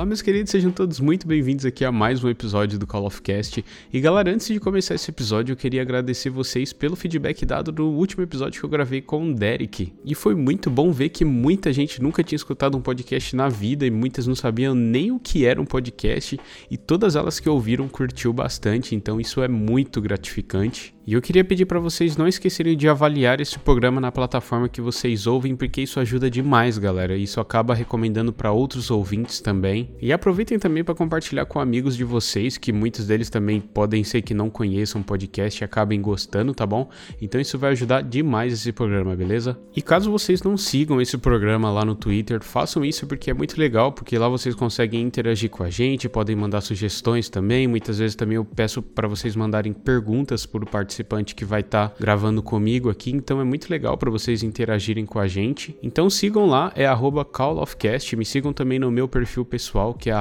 Olá, meus queridos, sejam todos muito bem-vindos aqui a mais um episódio do Call of Cast. E galera, antes de começar esse episódio, eu queria agradecer vocês pelo feedback dado no último episódio que eu gravei com o Derek. E foi muito bom ver que muita gente nunca tinha escutado um podcast na vida e muitas não sabiam nem o que era um podcast. E todas elas que ouviram curtiu bastante, então isso é muito gratificante. E eu queria pedir para vocês não esquecerem de avaliar esse programa na plataforma que vocês ouvem, porque isso ajuda demais, galera. Isso acaba recomendando para outros ouvintes também. E aproveitem também para compartilhar com amigos de vocês, que muitos deles também podem ser que não conheçam o podcast e acabem gostando, tá bom? Então isso vai ajudar demais esse programa, beleza? E caso vocês não sigam esse programa lá no Twitter, façam isso porque é muito legal, porque lá vocês conseguem interagir com a gente, podem mandar sugestões também. Muitas vezes também eu peço para vocês mandarem perguntas por participar participante que vai estar tá gravando comigo aqui, então é muito legal para vocês interagirem com a gente. Então sigam lá, é @callofcast, me sigam também no meu perfil pessoal, que é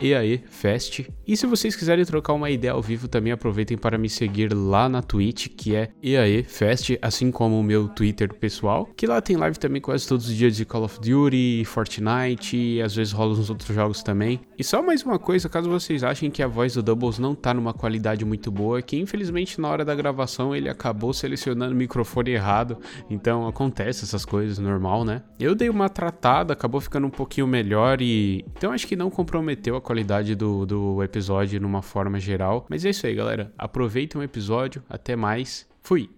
@eaefest. E se vocês quiserem trocar uma ideia ao vivo, também aproveitem para me seguir lá na Twitch, que é eaefest, assim como o meu Twitter pessoal, que lá tem live também quase todos os dias de Call of Duty, Fortnite, às vezes rola uns outros jogos também. E só mais uma coisa, caso vocês achem que a voz do Doubles não tá numa qualidade muito boa, que infelizmente na hora da gravação gravação ele acabou selecionando o microfone errado, então acontece essas coisas, normal, né? Eu dei uma tratada, acabou ficando um pouquinho melhor e. Então acho que não comprometeu a qualidade do, do episódio numa forma geral. Mas é isso aí, galera. Aproveitem o episódio, até mais. Fui!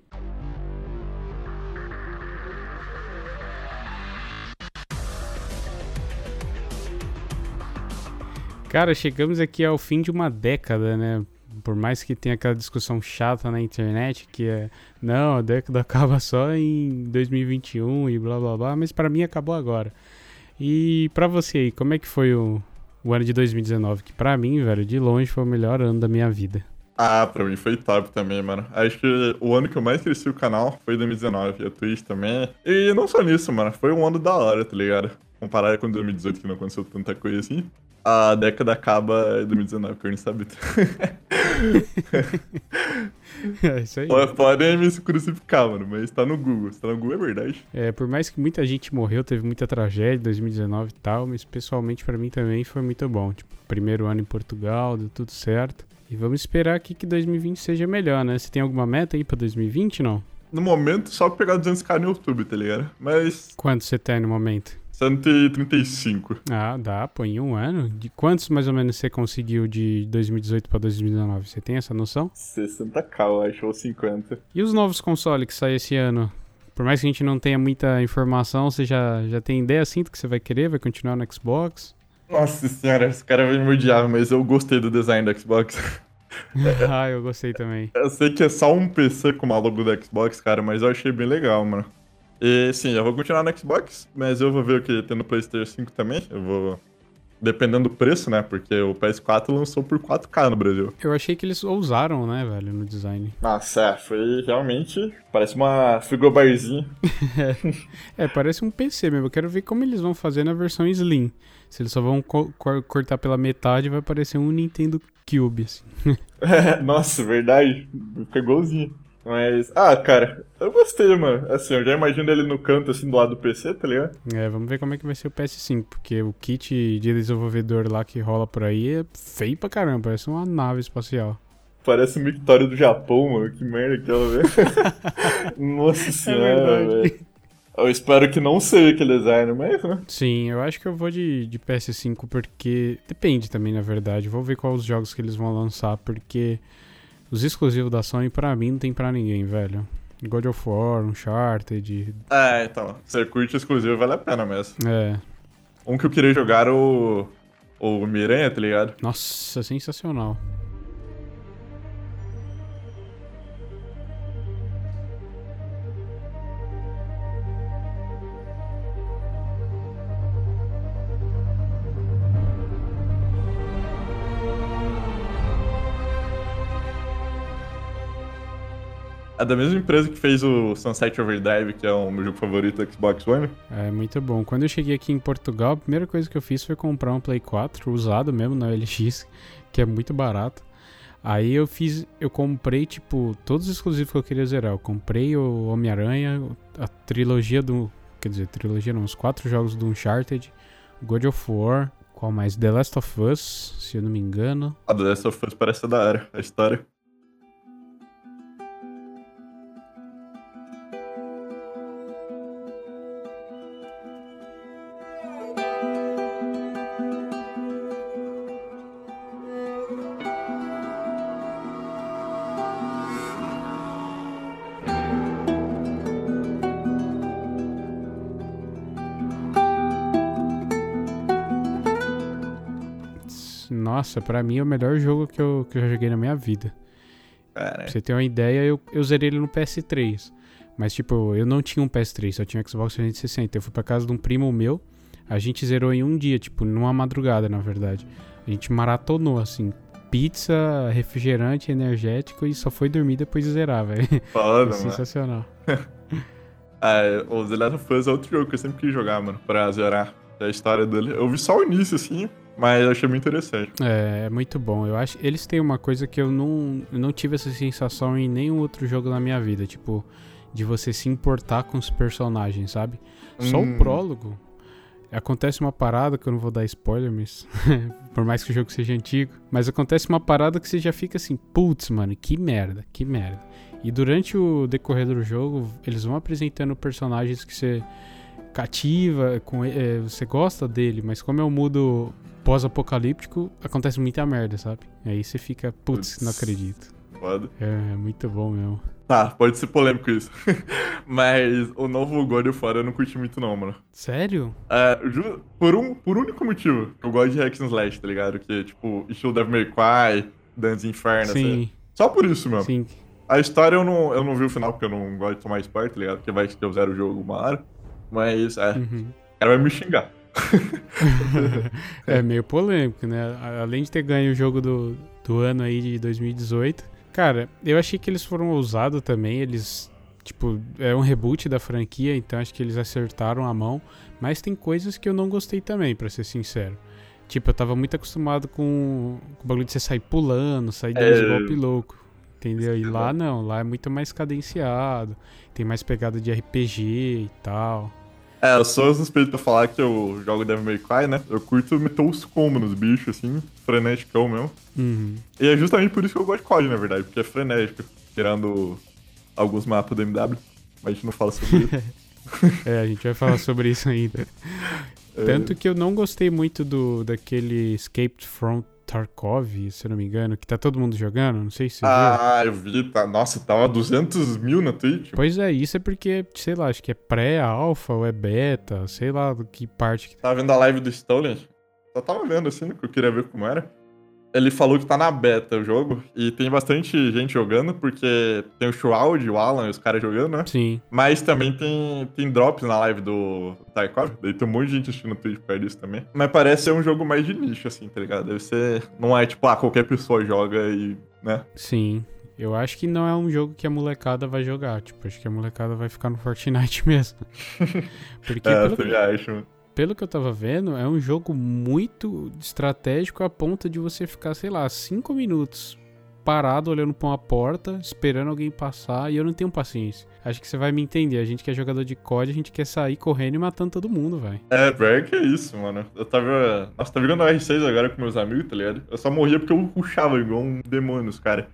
Cara, chegamos aqui ao fim de uma década, né? Por mais que tenha aquela discussão chata na internet que é não, a década acaba só em 2021 e blá blá blá, mas para mim acabou agora. E para você aí, como é que foi o, o ano de 2019? Que para mim, velho, de longe foi o melhor ano da minha vida. Ah, pra mim foi top também, mano. Acho que o ano que eu mais cresci o canal foi 2019, a Twitch também. E não só nisso, mano, foi um ano da hora, tá ligado? Comparado com 2018, que não aconteceu tanta coisa assim a década acaba em 2019, que eu nem sabia. é isso aí. Podem me crucificar, mano, mas tá no Google. Se tá no Google é verdade. É, por mais que muita gente morreu, teve muita tragédia em 2019 e tal, mas pessoalmente para mim também foi muito bom. Tipo, primeiro ano em Portugal, deu tudo certo. E vamos esperar aqui que 2020 seja melhor, né? Você tem alguma meta aí pra 2020, não? No momento, só pegar 200k no YouTube, tá ligado? Mas. Quanto você tem no momento? 135. Ah, dá, pô, em um ano. De quantos mais ou menos você conseguiu de 2018 para 2019? Você tem essa noção? 60k, eu acho, ou 50. E os novos consoles que saem esse ano? Por mais que a gente não tenha muita informação, você já, já tem ideia assim do que você vai querer? Vai continuar no Xbox? Nossa senhora, esse cara vai me odiar, mas eu gostei do design do Xbox. ah, eu gostei também. Eu sei que é só um PC com uma logo do Xbox, cara, mas eu achei bem legal, mano. E sim, eu vou continuar no Xbox, mas eu vou ver o que tem no PlayStation 5 também. Eu vou. Dependendo do preço, né? Porque o PS4 lançou por 4K no Brasil. Eu achei que eles ousaram, né, velho, no design. Nossa, é, foi realmente. Parece uma frigobarzinha. é, parece um PC mesmo. Eu quero ver como eles vão fazer na versão Slim. Se eles só vão co cortar pela metade, vai parecer um Nintendo Cube, assim. é, nossa, verdade. Fica igualzinho. Mas, ah, cara, eu gostei, mano. Assim, eu já imagino ele no canto, assim, do lado do PC, tá ligado? É, vamos ver como é que vai ser o PS5, porque o kit de desenvolvedor lá que rola por aí é feio pra caramba, parece uma nave espacial. Parece um Victória do Japão, mano. Que merda que ela vê. Nossa é senhora, é velho. Eu espero que não seja aquele design, mas, né? Sim, eu acho que eu vou de, de PS5 porque. Depende também, na verdade. Vou ver quais os jogos que eles vão lançar, porque os exclusivos da Sony, pra mim, não tem pra ninguém, velho. God of War, Uncharted. É, então. Você curte exclusivo, vale a pena mesmo. É. Um que eu queria jogar o. O Miranha, tá ligado? Nossa, sensacional. É da mesma empresa que fez o Sunset Overdrive, que é o meu jogo favorito do Xbox One. É muito bom. Quando eu cheguei aqui em Portugal, a primeira coisa que eu fiz foi comprar um Play 4 usado mesmo na LX, que é muito barato. Aí eu fiz, eu comprei tipo todos os exclusivos que eu queria zerar. Eu comprei o Homem-Aranha, a trilogia do, quer dizer, trilogia não, os quatro jogos do Uncharted, God of War, Qual mais? The Last of Us, se eu não me engano. A The Last of Us parece da hora, a história. Nossa, pra mim é o melhor jogo que eu, que eu já joguei na minha vida. Cara, Pra você ter uma ideia, eu, eu zerei ele no PS3. Mas, tipo, eu não tinha um PS3, só tinha um Xbox 360. Eu fui pra casa de um primo meu, a gente zerou em um dia, tipo, numa madrugada, na verdade. A gente maratonou, assim, pizza, refrigerante, energético e só foi dormir depois de zerar, velho. foda, mano. Sensacional. Ah, o The Last of Us é outro jogo que eu sempre quis jogar, mano, pra zerar a história dele. Eu vi só o início, assim, mas eu achei muito interessante. É, é muito bom. Eu acho eles têm uma coisa que eu não, eu não tive essa sensação em nenhum outro jogo na minha vida, tipo, de você se importar com os personagens, sabe? Só Hum. o prólogo. Acontece uma parada que eu não vou dar spoiler, mas por mais que o jogo seja antigo, mas acontece uma parada que você já fica assim, putz, mano, que merda, que merda. E durante o decorrer do jogo, eles vão apresentando personagens que você cativa, com, eh, você gosta dele, mas como é um mundo pós-apocalíptico, acontece muita merda, sabe? Aí você fica, putz, não acredito. Foda. É muito bom mesmo. Tá, pode ser polêmico isso. mas o novo God of War eu não curti muito, não, mano. Sério? É, por um por único motivo, eu gosto de Hack and Slash, tá ligado? Que, tipo, estilo Devil May Cry, Dance Inferno, assim. Sim, Só por isso, mesmo. sim. A história eu não, eu não vi o final porque eu não gosto de tomar spoiler, tá ligado? Porque vai que eu zero o jogo uma hora. Mas, é, Uhum. o cara vai me xingar. é meio polêmico, né? Além de ter ganho o jogo do, do ano aí de 2018. Cara, eu achei que eles foram ousados também. Eles, tipo, é um reboot da franquia, então acho que eles acertaram a mão. Mas tem coisas que eu não gostei também, pra ser sincero. Tipo, eu tava muito acostumado com, com o bagulho de você sair pulando, sair dando É. louco. Entendeu? E Sim, lá não, lá é muito mais cadenciado. Tem mais pegada de RPG e tal. É, eu sou suspeito pra falar que eu jogo Devil May Cry, né? Eu curto meter os combos nos bichos, assim, freneticão mesmo. Uhum. E é justamente por isso que eu gosto de COD, na verdade, porque é frenético. Tirando alguns mapas do MW, mas a gente não fala sobre isso. É, a gente vai falar sobre isso ainda. É, Tanto que eu não gostei muito do daquele Escaped from Tarkov, se eu não me engano, que tá todo mundo jogando, não sei se você viu. Ah, eu vi, tá. Nossa, tava 200 mil na Twitch. Pois é, isso é porque, sei lá, acho que é pré-alfa ou é beta, sei lá do que parte que Tava vendo a live do Stolen. Só tava vendo, assim, que eu queria ver como era. Ele falou que tá na beta o jogo. E tem bastante gente jogando, porque tem o Shroud, o Alan e os caras jogando, né? Sim, Mas também tem, tem drops na live do Tarkov. Daí tem um monte de gente assistindo no Twitch por disso também. Mas parece ser um jogo mais de nicho, assim, tá ligado? Deve ser. Não é tipo, ah, qualquer pessoa joga e. né? sim. Eu acho que não é um jogo que a molecada vai jogar. Tipo, acho que a molecada vai ficar no Fortnite mesmo. Porque É, pelo, também acho, mano. Pelo que eu tava vendo, é um jogo muito estratégico a ponto de você ficar, sei lá, cinco minutos parado olhando pra uma porta, esperando alguém passar, e eu não tenho paciência. Acho que você vai me entender. A gente que é jogador de COD, a gente quer sair correndo e matando todo mundo, vai. É, pior que é isso, mano. Eu tava. Nossa, tava jogando R6 agora com meus amigos, tá ligado? Eu só morria porque eu puxava igual um demônio, os caras.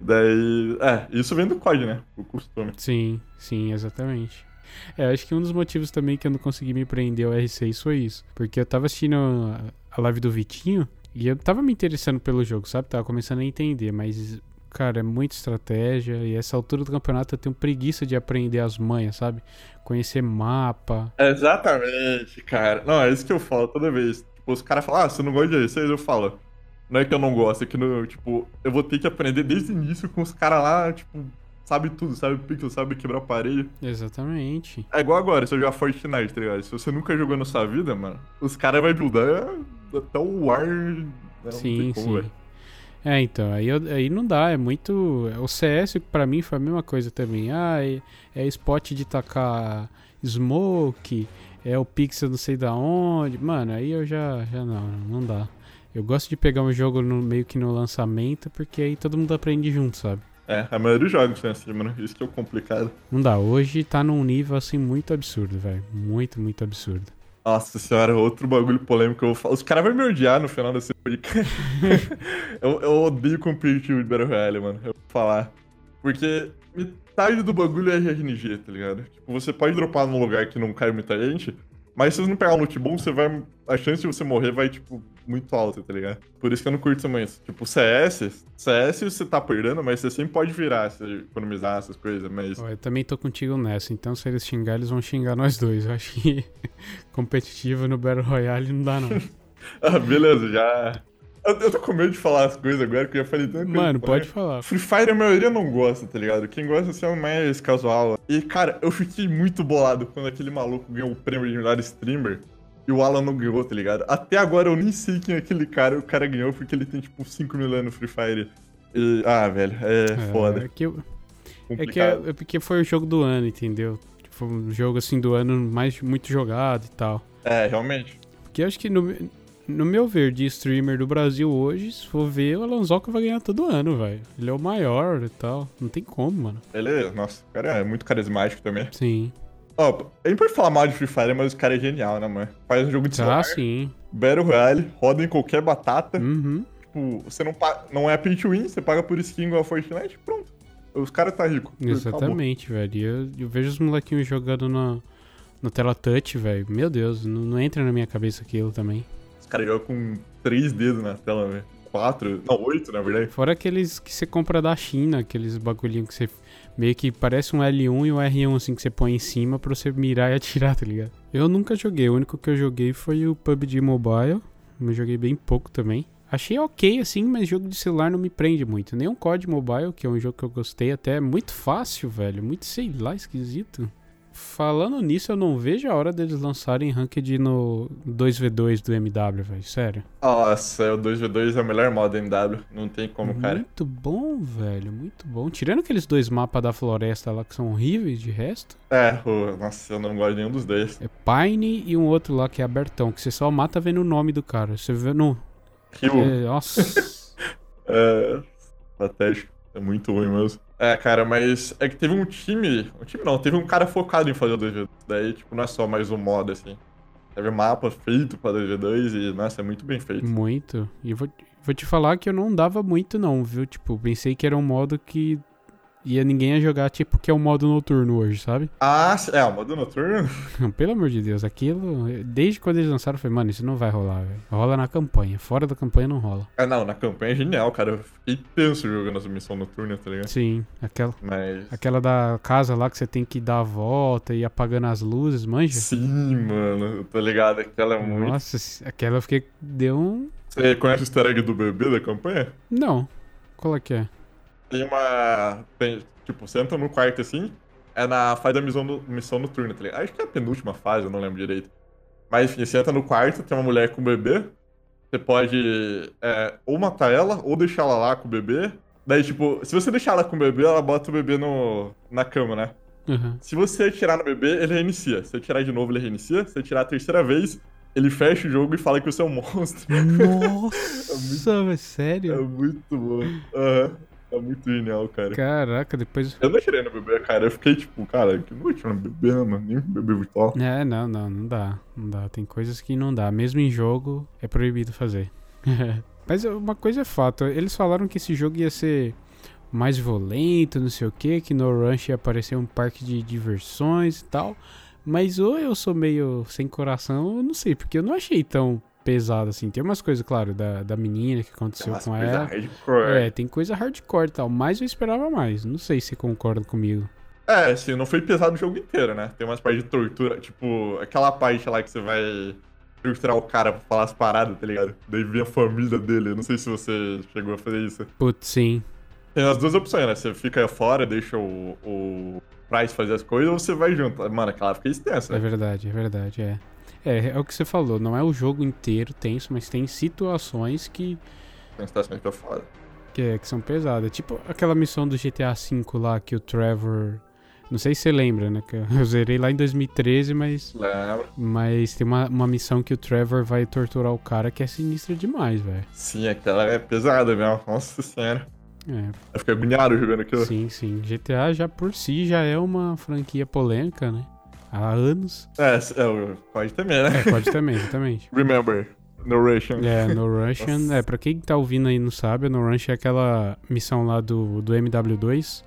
Daí. É, isso vem do COD, né? O costume. Sim, sim, exatamente. É, acho que um dos motivos também que eu não consegui me prender ao R6 foi isso. Porque eu tava assistindo a- live do Vitinho e eu tava me interessando pelo jogo, sabe? Tava começando a entender, mas, cara, é muita estratégia e essa altura do campeonato eu tenho preguiça de aprender as manhas, sabe? Conhecer mapa. Exatamente, cara. Não, é isso que eu falo toda vez. Tipo, os caras falam, ah, você não gosta de R6? Eu falo. Não é que eu não gosto, é que, no, tipo, eu vou ter que aprender desde o início com os caras lá, tipo, sabe tudo, sabe pixel, sabe quebrar aparelho. Exatamente. É igual agora, se eu jogar Fortnite, tá ligado? Se você nunca jogou na sua vida, mano, os caras vão buildar até o ar. né? Sim, como, sim. velho. É, então, aí, aí não dá, é muito. O CS pra mim foi a mesma coisa também. Ah, é, é spot de tacar smoke, é o pixel não sei da onde. Mano, aí eu já, já não, não dá. Eu gosto de pegar um jogo no, meio que no lançamento, porque aí todo mundo aprende junto, sabe? É, a maioria dos jogos são assim, mano. Isso que é o complicado. Não dá, hoje tá num nível assim muito absurdo, velho. Muito, muito absurdo. Nossa senhora, outro bagulho polêmico que eu vou falar. Os caras vão me odiar no final desse podcast. eu, eu odeio competitivo de Battle Royale, mano. Eu vou falar. Porque metade do bagulho é RNG, tá ligado? Tipo, você pode dropar num lugar que não cai muita gente, mas se você não pegar um loot bom, você vai. A chance de você morrer vai, tipo, muito alta, tá ligado? Por isso que eu não curto isso. Tipo, CS, CS você tá perdendo, mas você sempre pode virar, se economizar essas coisas, mas. Eu também tô contigo nessa, então se eles xingar, eles vão xingar nós dois. Eu acho que competitivo no Battle Royale não dá, não. ah, beleza, já. Eu, tô com medo de falar as coisas agora, porque eu já falei tanto Mano, pode falar. Free Fire a maioria não gosta, tá ligado? Quem gosta assim, é o mais casual. E, cara, eu fiquei muito bolado quando aquele maluco ganhou o prêmio de melhor streamer e o Alan não ganhou, tá ligado? Até agora eu nem sei quem é aquele cara, o cara ganhou porque ele tem, tipo, 5 mil anos no Free Fire. E, ah, velho, é, é foda. É que, eu, é que é, é, porque foi o jogo do ano, entendeu? Foi um jogo, assim, do ano mais muito jogado e tal. É, realmente. Porque eu acho que no, no meu ver, de streamer do Brasil hoje, se for ver, o Alonsoca vai ganhar todo ano, velho. Ele é o maior e tal. Não tem como, mano. Ele é, nossa, o cara é muito carismático também. Sim. Ó, a gente pode falar mal de Free Fire, mas o cara é genial, né, mano? Faz um jogo de ah, celular. Ah, sim. Battle Royale, roda em qualquer batata. Uhum. Tipo, você não, paga, não é pay to win, você paga por skin igual a Fortnite, pronto. Os caras tá rico. Exatamente, velho. Eu, eu vejo os molequinhos jogando na, na tela touch, velho. Meu Deus, não, não entra na minha cabeça aquilo também cara joga com três dedos na tela, velho. Quatro, não, oito, na verdade. Fora aqueles que você compra da China, aqueles bagulhinhos que você. Meio que parece um L1 e um R1 assim que você põe em cima pra você mirar e atirar, tá ligado? Eu nunca joguei, o único que eu joguei foi o PUBG Mobile. Eu joguei bem pouco também. Achei ok, assim, mas jogo de celular não me prende muito. Nem um COD Mobile, que é um jogo que eu gostei até. É muito fácil, velho. Muito, sei lá, esquisito. Falando nisso, eu não vejo a hora deles lançarem Ranked no 2v2 do MW, velho. Sério. Nossa, o 2v2 é o melhor modo do MW. Não tem como, muito cara. Muito bom, velho. Muito bom. Tirando aqueles dois mapas da floresta lá que são horríveis de resto. É, nossa, eu não gosto de nenhum dos dois. É Pine e um outro lá que é abertão, que você só mata vendo o nome do cara. Você vê no. Rio. É, nossa. é. Patético. É muito ruim mesmo. É, cara, mas é que teve um time. Um time não, teve um cara focado em fazer o 2v2. Daí, tipo, não é só mais um modo, assim. Teve mapa feito pra 2v2 e, nossa, é muito bem feito. Muito. E vou, vou te falar que eu não dava muito, não, viu? Tipo, pensei que era um modo que ia ninguém ia jogar, tipo, que é o modo noturno hoje, sabe? Ah, é, o modo noturno? Pelo amor de Deus, aquilo, desde quando eles lançaram, eu falei, mano, isso não vai rolar, velho. Rola na campanha, fora da campanha não rola. É, não, na campanha é genial, cara. Eu fiquei tenso jogando essa missão noturna, tá ligado? Sim, aquela, Mas... aquela da casa lá que você tem que dar a volta e ir apagando as luzes, manja? Sim, mano, tô ligado, aquela é muito... Nossa, aquela eu fiquei, deu um... Você conhece o easter egg do bebê da campanha? Não, qual é que é? Tem uma. Tem, tipo, você entra no quarto assim, é na fase da missão, missão noturna, tá ligado? Acho que é a penúltima fase, eu não lembro direito. Mas enfim, você entra no quarto, tem uma mulher com um bebê. Você pode é, ou matar ela, ou deixar ela lá com o bebê. Daí, tipo, se você deixar ela com o bebê, ela bota o bebê no, na cama, né? Uhum. Se você atirar no bebê, ele reinicia. Se você atirar de novo, ele reinicia. Se você atirar a terceira vez, ele fecha o jogo e fala que você é um monstro. Nossa, é muito, sério? É muito bom. Aham. Uhum. É muito genial, cara. Caraca, depois. Eu não tirei no bebê, cara. Eu fiquei tipo, cara, que não tirei no bebê, mano. Nem bebê virtual. É, não, não, não dá. Não dá. Tem coisas que não dá. Mesmo em jogo, é proibido fazer. Mas uma coisa é fato. Eles falaram que esse jogo ia ser mais violento, não sei o que, que no Ranch ia aparecer um parque de diversões e tal. Mas ou eu sou meio sem coração, eu não sei, porque eu não achei tão pesado, assim. Tem umas coisas, claro, da, da menina que aconteceu com ela. Hardcore. É, tem coisa hardcore e tal. Mas eu esperava mais. Não sei se concorda comigo. É, assim, não foi pesado o jogo inteiro, né? Tem umas partes de tortura, tipo, aquela parte lá que você vai torturar o cara pra falar as paradas, tá ligado? Daí vem a família dele. Não sei se você chegou a fazer isso. Putz, sim. Tem as duas opções, né? Você fica fora, deixa o, o Price fazer as coisas, ou você vai junto. Mano, aquela fica extensa. É verdade, é verdade, é. É, é o que você falou, não é o jogo inteiro tenso, mas tem situações que. Tem situações que é foda. Que, é, que são pesadas. Tipo aquela missão do GTA V lá que o Trevor. Não sei se você lembra, né? Que eu zerei lá em 2013, mas. Lembro. Mas tem uma, uma missão que o Trevor vai torturar o cara que é sinistra demais, velho. Sim, aquela é pesada mesmo. Nossa senhora. É. Eu fiquei agoniado jogando aquilo. Sim, sim. GTA já por si já é uma franquia polêmica, né? Há anos. É, é COD também, né? É, COD também, exatamente. Remember, No Russian. É, No Russian. Nossa. É, pra quem tá ouvindo aí e não sabe, No Russian é aquela missão lá do, do MW2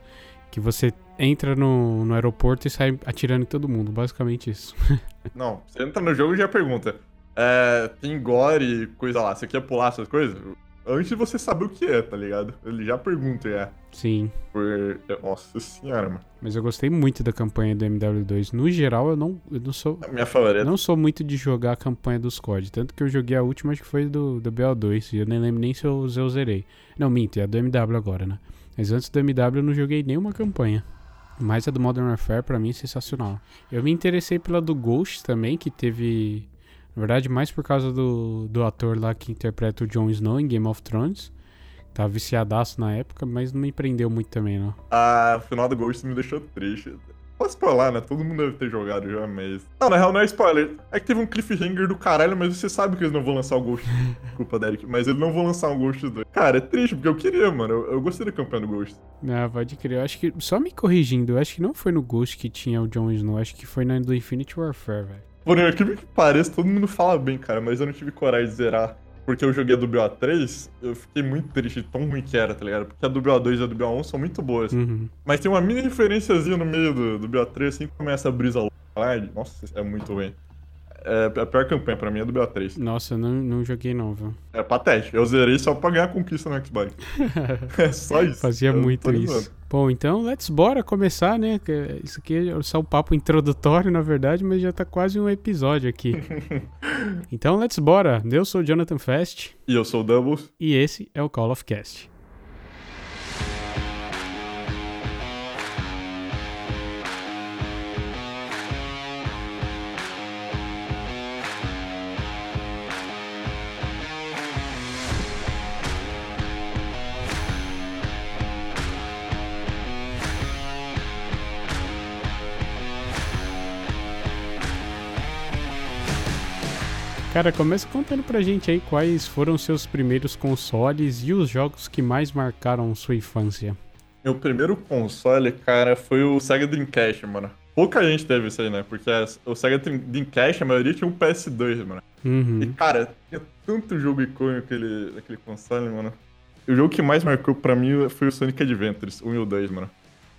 que você entra no, no aeroporto e sai atirando em todo mundo. Basicamente isso. Não, você entra no jogo e já pergunta. É, tem gore, coisa lá, você quer pular essas coisas? Antes de você saber o que é, tá ligado? Ele já pergunta, é. Sim. Por... Nossa senhora, mano. Mas eu gostei muito da campanha do MW2. No geral, eu não, eu não sou. A minha favorita. Não sou muito de jogar a campanha dos COD. Tanto que eu joguei a última, acho que foi do, do BO2. E eu nem lembro nem se eu, se eu zerei. Não, minto, é a do MW agora, né? Mas antes do MW eu não joguei nenhuma campanha. Mas a do Modern Warfare pra mim é sensacional. Eu me interessei pela do Ghost também, que teve. Na verdade, mais por causa do, do ator lá que interpreta o Jon Snow em Game of Thrones. Tava viciadaço na época, mas não me prendeu muito também, não. Ah, o final do Ghost me deixou triste. Posso spoiler, né? Todo mundo deve ter jogado já, mas. Não, na real não é spoiler. É que teve um cliffhanger do caralho, mas você sabe que eles não vão lançar o Ghost. Desculpa, Derek. Mas eles não vão lançar um Ghost 2. Cara, é triste, porque eu queria, mano. Eu, eu gostei da campanha do Ghost. Ah, pode crer. Eu acho que. Só me corrigindo, eu acho que não foi no Ghost que tinha o Jon Snow, acho que foi na do Infinite Warfare, velho. Por incrível que pareça, todo mundo fala bem, cara, mas eu não tive coragem de zerar. Porque eu joguei a do BO3, eu fiquei muito triste tão ruim que era, tá ligado? Porque a do BO2 e a do BO1 são muito boas. Uhum. Mas tem uma mini diferenciazinha no meio do, do BO3, assim que começa a brisa lá. Nossa, é muito ruim. É, a pior campanha pra mim é do BO3. Nossa, eu não, não joguei não, viu? É patético. Eu zerei só pra ganhar conquista no Xbox. é só isso. Fazia Eu muito isso. Bom, então, let's bora começar, né? Isso aqui é só um papo introdutório, na verdade, mas já tá quase um episódio aqui. então, let's bora. Eu sou o Jonathan Fest E eu sou o Doubles. e esse é o Call of Cast. Cara, começa contando pra gente aí quais foram seus primeiros consoles e os jogos que mais marcaram sua infância. Meu primeiro console, cara, foi o Sega Dreamcast, mano. Pouca gente teve isso aí, né? Porque o Sega Dreamcast, a maioria tinha um PS2, mano. E, Uhum. cara, tinha tanto jogo icônico naquele, naquele console, mano. O jogo que mais marcou pra mim foi o Sonic Adventures, 1 e o 2, mano.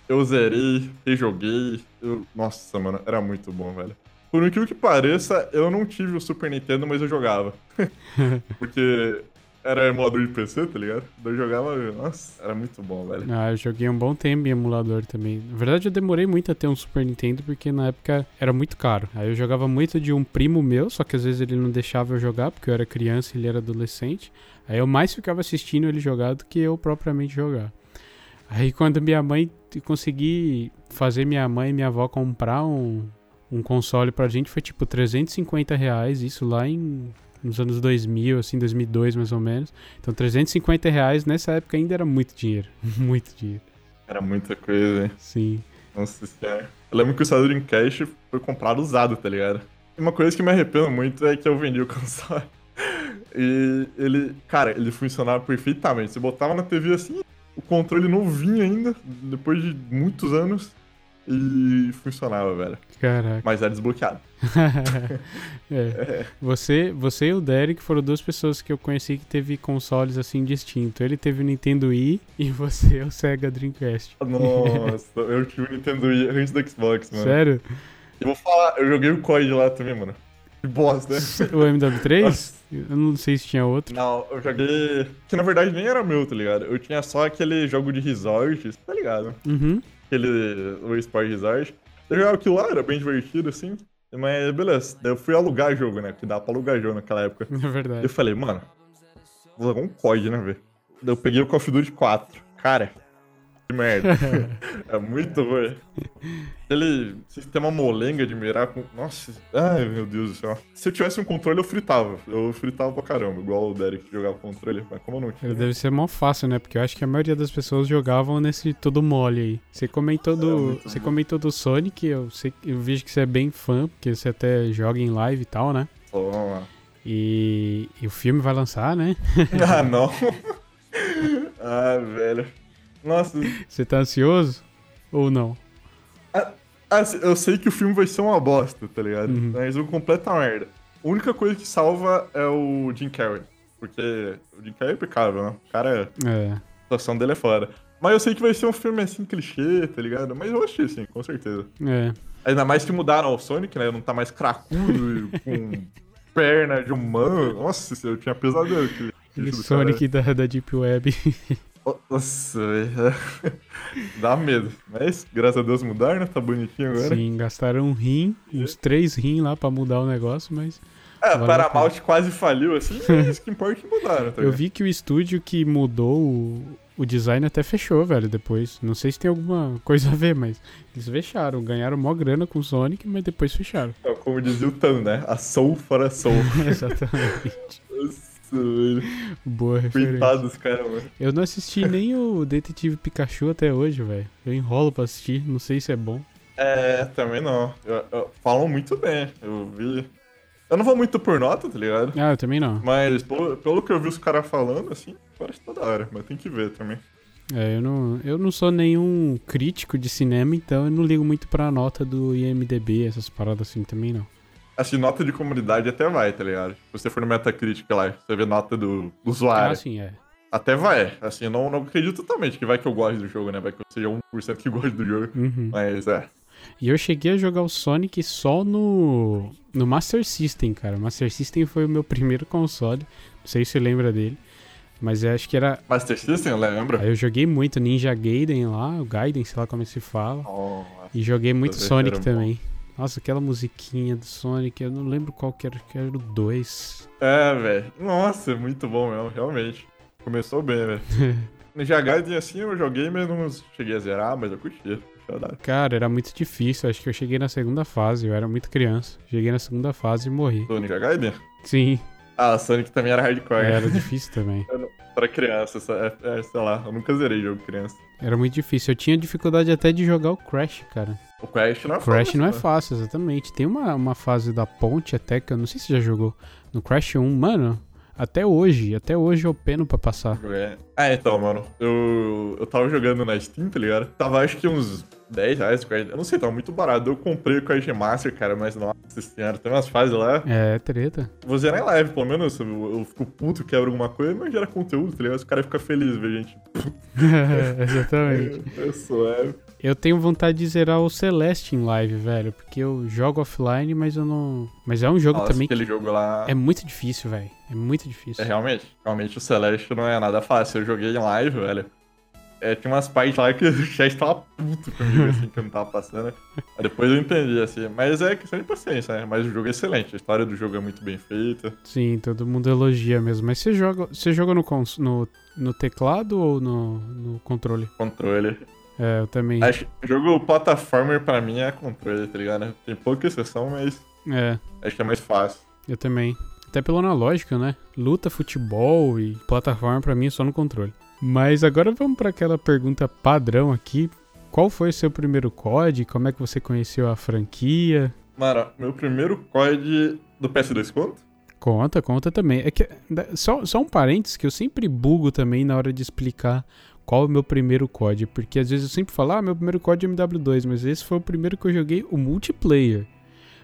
Eu zerei, rejoguei. Eu... Nossa, mano, era muito bom, velho. Por incrível que pareça, eu não tive o Super Nintendo, mas eu jogava. Porque era emulador de PC, tá ligado? Eu jogava. Nossa, era muito bom, velho. Ah, eu joguei um bom tempo em emulador também. Na verdade, eu demorei muito a ter um Super Nintendo porque na época era muito caro. Aí eu jogava muito de um primo meu, só que às vezes ele não deixava eu jogar porque eu era criança e ele era adolescente. Aí eu mais ficava assistindo ele jogar do que eu propriamente jogar. Aí quando minha mãe consegui fazer minha mãe e minha avó comprar um, um console pra gente foi tipo 350 reais, isso lá em nos anos 2000, assim, 2002 mais ou menos. Então 350 reais nessa época ainda era muito dinheiro, muito dinheiro. Era muita coisa, hein? Sim. Nossa senhora. Eu lembro que o Sega Dreamcast foi comprado usado, tá ligado? E uma coisa que me arrependo muito é que eu vendi o console. E ele, cara, ele funcionava perfeitamente. Você botava na TV assim, o controle novinho ainda, depois de muitos anos, e funcionava, velho. Caraca. Mas era desbloqueado. É. Você, você e o Derek foram duas pessoas que eu conheci que teve consoles assim distintos. Ele teve o Nintendo Wii e você o Sega Dreamcast. Nossa, eu tive o Nintendo Wii antes do Xbox, mano. Sério? Eu vou falar, eu joguei o COD lá também, mano. Que bosta, né? O MW3? Nossa. Eu não sei se tinha outro. Não, eu joguei. Que na verdade nem era meu, tá ligado? Eu tinha só aquele jogo de resorts, tá ligado? Uhum. Aquele. O Sport Resort. Eu jogava aquilo lá, era bem divertido, assim. Mas beleza. Daí eu fui alugar jogo, né? Porque dava pra alugar jogo naquela época. É verdade. Eu falei, mano, vou jogar um COD, né, velho? Daí eu peguei o Call of Duty 4. Cara, que merda. é muito ruim. Aquele sistema molenga de mirar com. Nossa, ai meu Deus do céu. Se eu tivesse um controle, eu fritava. Eu fritava pra caramba, igual o Derek jogava controle. Mas como eu não tinha. Ele deve ser mó fácil, né? Porque eu acho que a maioria das pessoas jogavam nesse todo mole aí. Você comentou É, do, muito você bom. comentou do Sonic, eu, sei, eu vejo que você é bem fã, porque você até joga em live e tal, né? Toma. E, e o filme vai lançar, né? Ah, não. ah, velho. Nossa, Você tá ansioso? Ou não? Ah, eu sei que o filme vai ser uma bosta, tá ligado? Uhum. Mas um completa merda. A única coisa que salva é o Jim Carrey. Porque o Jim Carrey é impecável, né? O cara, É. a situação dele é foda. Mas eu sei que vai ser um filme assim, clichê, tá ligado? Mas eu achei, sim, com certeza. É. Ainda mais que mudaram o Sonic, né? Não tá mais cracudo, e com perna de humano. Nossa, eu tinha pesadelo. aquele Sonic da, da Deep Web. Nossa, velho. Dá medo. Mas, graças a Deus, mudaram, né? Tá bonitinho agora. Sim, gastaram um rim, uns três rim lá pra mudar o negócio, mas É, Paramount quase faliu, assim, mas que importa é que mudaram, tá eu vi que o estúdio que mudou o, o design até fechou, velho, depois. Não sei se tem alguma coisa a ver, mas eles fecharam. Ganharam mó grana com o Sonic, mas depois fecharam. É, Como dizia o Tan, né? A Soul for a Soul. Exatamente. Velho. Boa referência. Coitado dos caras, mano. Eu não assisti nem o Detetive Pikachu até hoje, velho. Eu enrolo pra assistir, não sei se é bom. É, também não. Eu- eu- falam muito bem, eu vi. Eu não vou muito por nota, tá ligado? Ah, eu também não. Mas pelo, pelo que eu vi os caras falando, assim, parece toda hora. Mas tem que ver também. É, eu não, eu não sou nenhum crítico de cinema, então eu não ligo muito pra nota do IMDB, essas paradas assim também não. Assim, nota de comunidade até vai, tá ligado? Se você for no Metacritic lá, você vê nota do, usuário. Ah, sim, é. Até vai. Assim, não, não acredito totalmente que vai que eu gosto do jogo, né? Vai que eu seja 1% que gosta do jogo. Uhum. Mas é. E eu cheguei a jogar o Sonic só no, no Master System, cara. O Master System foi o meu primeiro console. Não sei se você lembra dele. Mas eu acho que era. Master System, lembra? Aí eu joguei muito Ninja Gaiden lá, o Gaiden, sei lá como se fala. Oh, E joguei muito Sonic era bom. Nossa, aquela musiquinha do Sonic, eu não lembro qual que era, que era o 2. É, velho. Nossa, muito bom mesmo, realmente. Começou bem, velho. Ninja Gaiden, assim, eu joguei, mas não cheguei a zerar, mas eu curti. Saudade. Cara, era muito difícil. Acho que eu cheguei na segunda fase, eu era muito criança. Cheguei na segunda fase e morri. Do Ninja Gaiden? Sim, Ah, Sonic também era hardcore. era difícil também. Pra criança, é, é, sei lá, eu nunca zerei jogo criança. Era muito difícil. Eu tinha dificuldade até de jogar o Crash, cara. O Crash não é Crash fácil, não é né? fácil, exatamente. Tem uma, uma fase da ponte até que eu não sei se você já jogou. No Crash 1, mano, até hoje, até hoje eu peno pra passar. É. Ah, então, mano, eu, eu tava jogando na Steam, tá ligado? Tava acho que uns 10 reais Crash. Eu não sei, tava muito barato. Eu comprei o Crash Master, cara, mas nossa senhora, tem umas fases lá. É, treta. Vou zerar em live, pelo menos. Eu, eu fico puto, quebro alguma coisa, mas gera conteúdo, tá ligado? Os caras ficam felizes, ver gente. exatamente. Eu sou é. Eu tenho vontade de zerar o Celeste em live, velho. Porque eu jogo offline, mas eu não. Mas é um jogo Nossa, também aquele que jogo lá. é muito difícil, velho. É muito difícil. É, realmente. Realmente o Celeste não é nada fácil. Eu joguei em live, velho. É, tinha umas partes lá que o chat tava puto comigo, assim, que eu não tava passando. Aí depois eu entendi, assim. Mas é questão de paciência, né? Mas o jogo é excelente. A história do jogo é muito bem feita. Sim, todo mundo elogia mesmo. Mas você joga, você joga no, no, no teclado ou no, no controle? Controle. É, eu também. Acho que jogo plataformer pra mim é controle, tá ligado? Tem pouca exceção, mas É, acho que é mais fácil. eu também. Até pelo analógico, né? Luta, futebol e plataforma pra mim é só no controle. Mas agora vamos pra aquela pergunta padrão aqui. Qual foi o seu primeiro COD? Como é que você conheceu a franquia? Mano, meu primeiro COD do PS2 conta? Conta, conta também. É que, só, só um parênteses que eu sempre bugo também na hora de explicar qual é o meu primeiro COD. Porque às vezes eu sempre falo, ah, meu primeiro COD é MW2, mas esse foi o primeiro que eu joguei o multiplayer.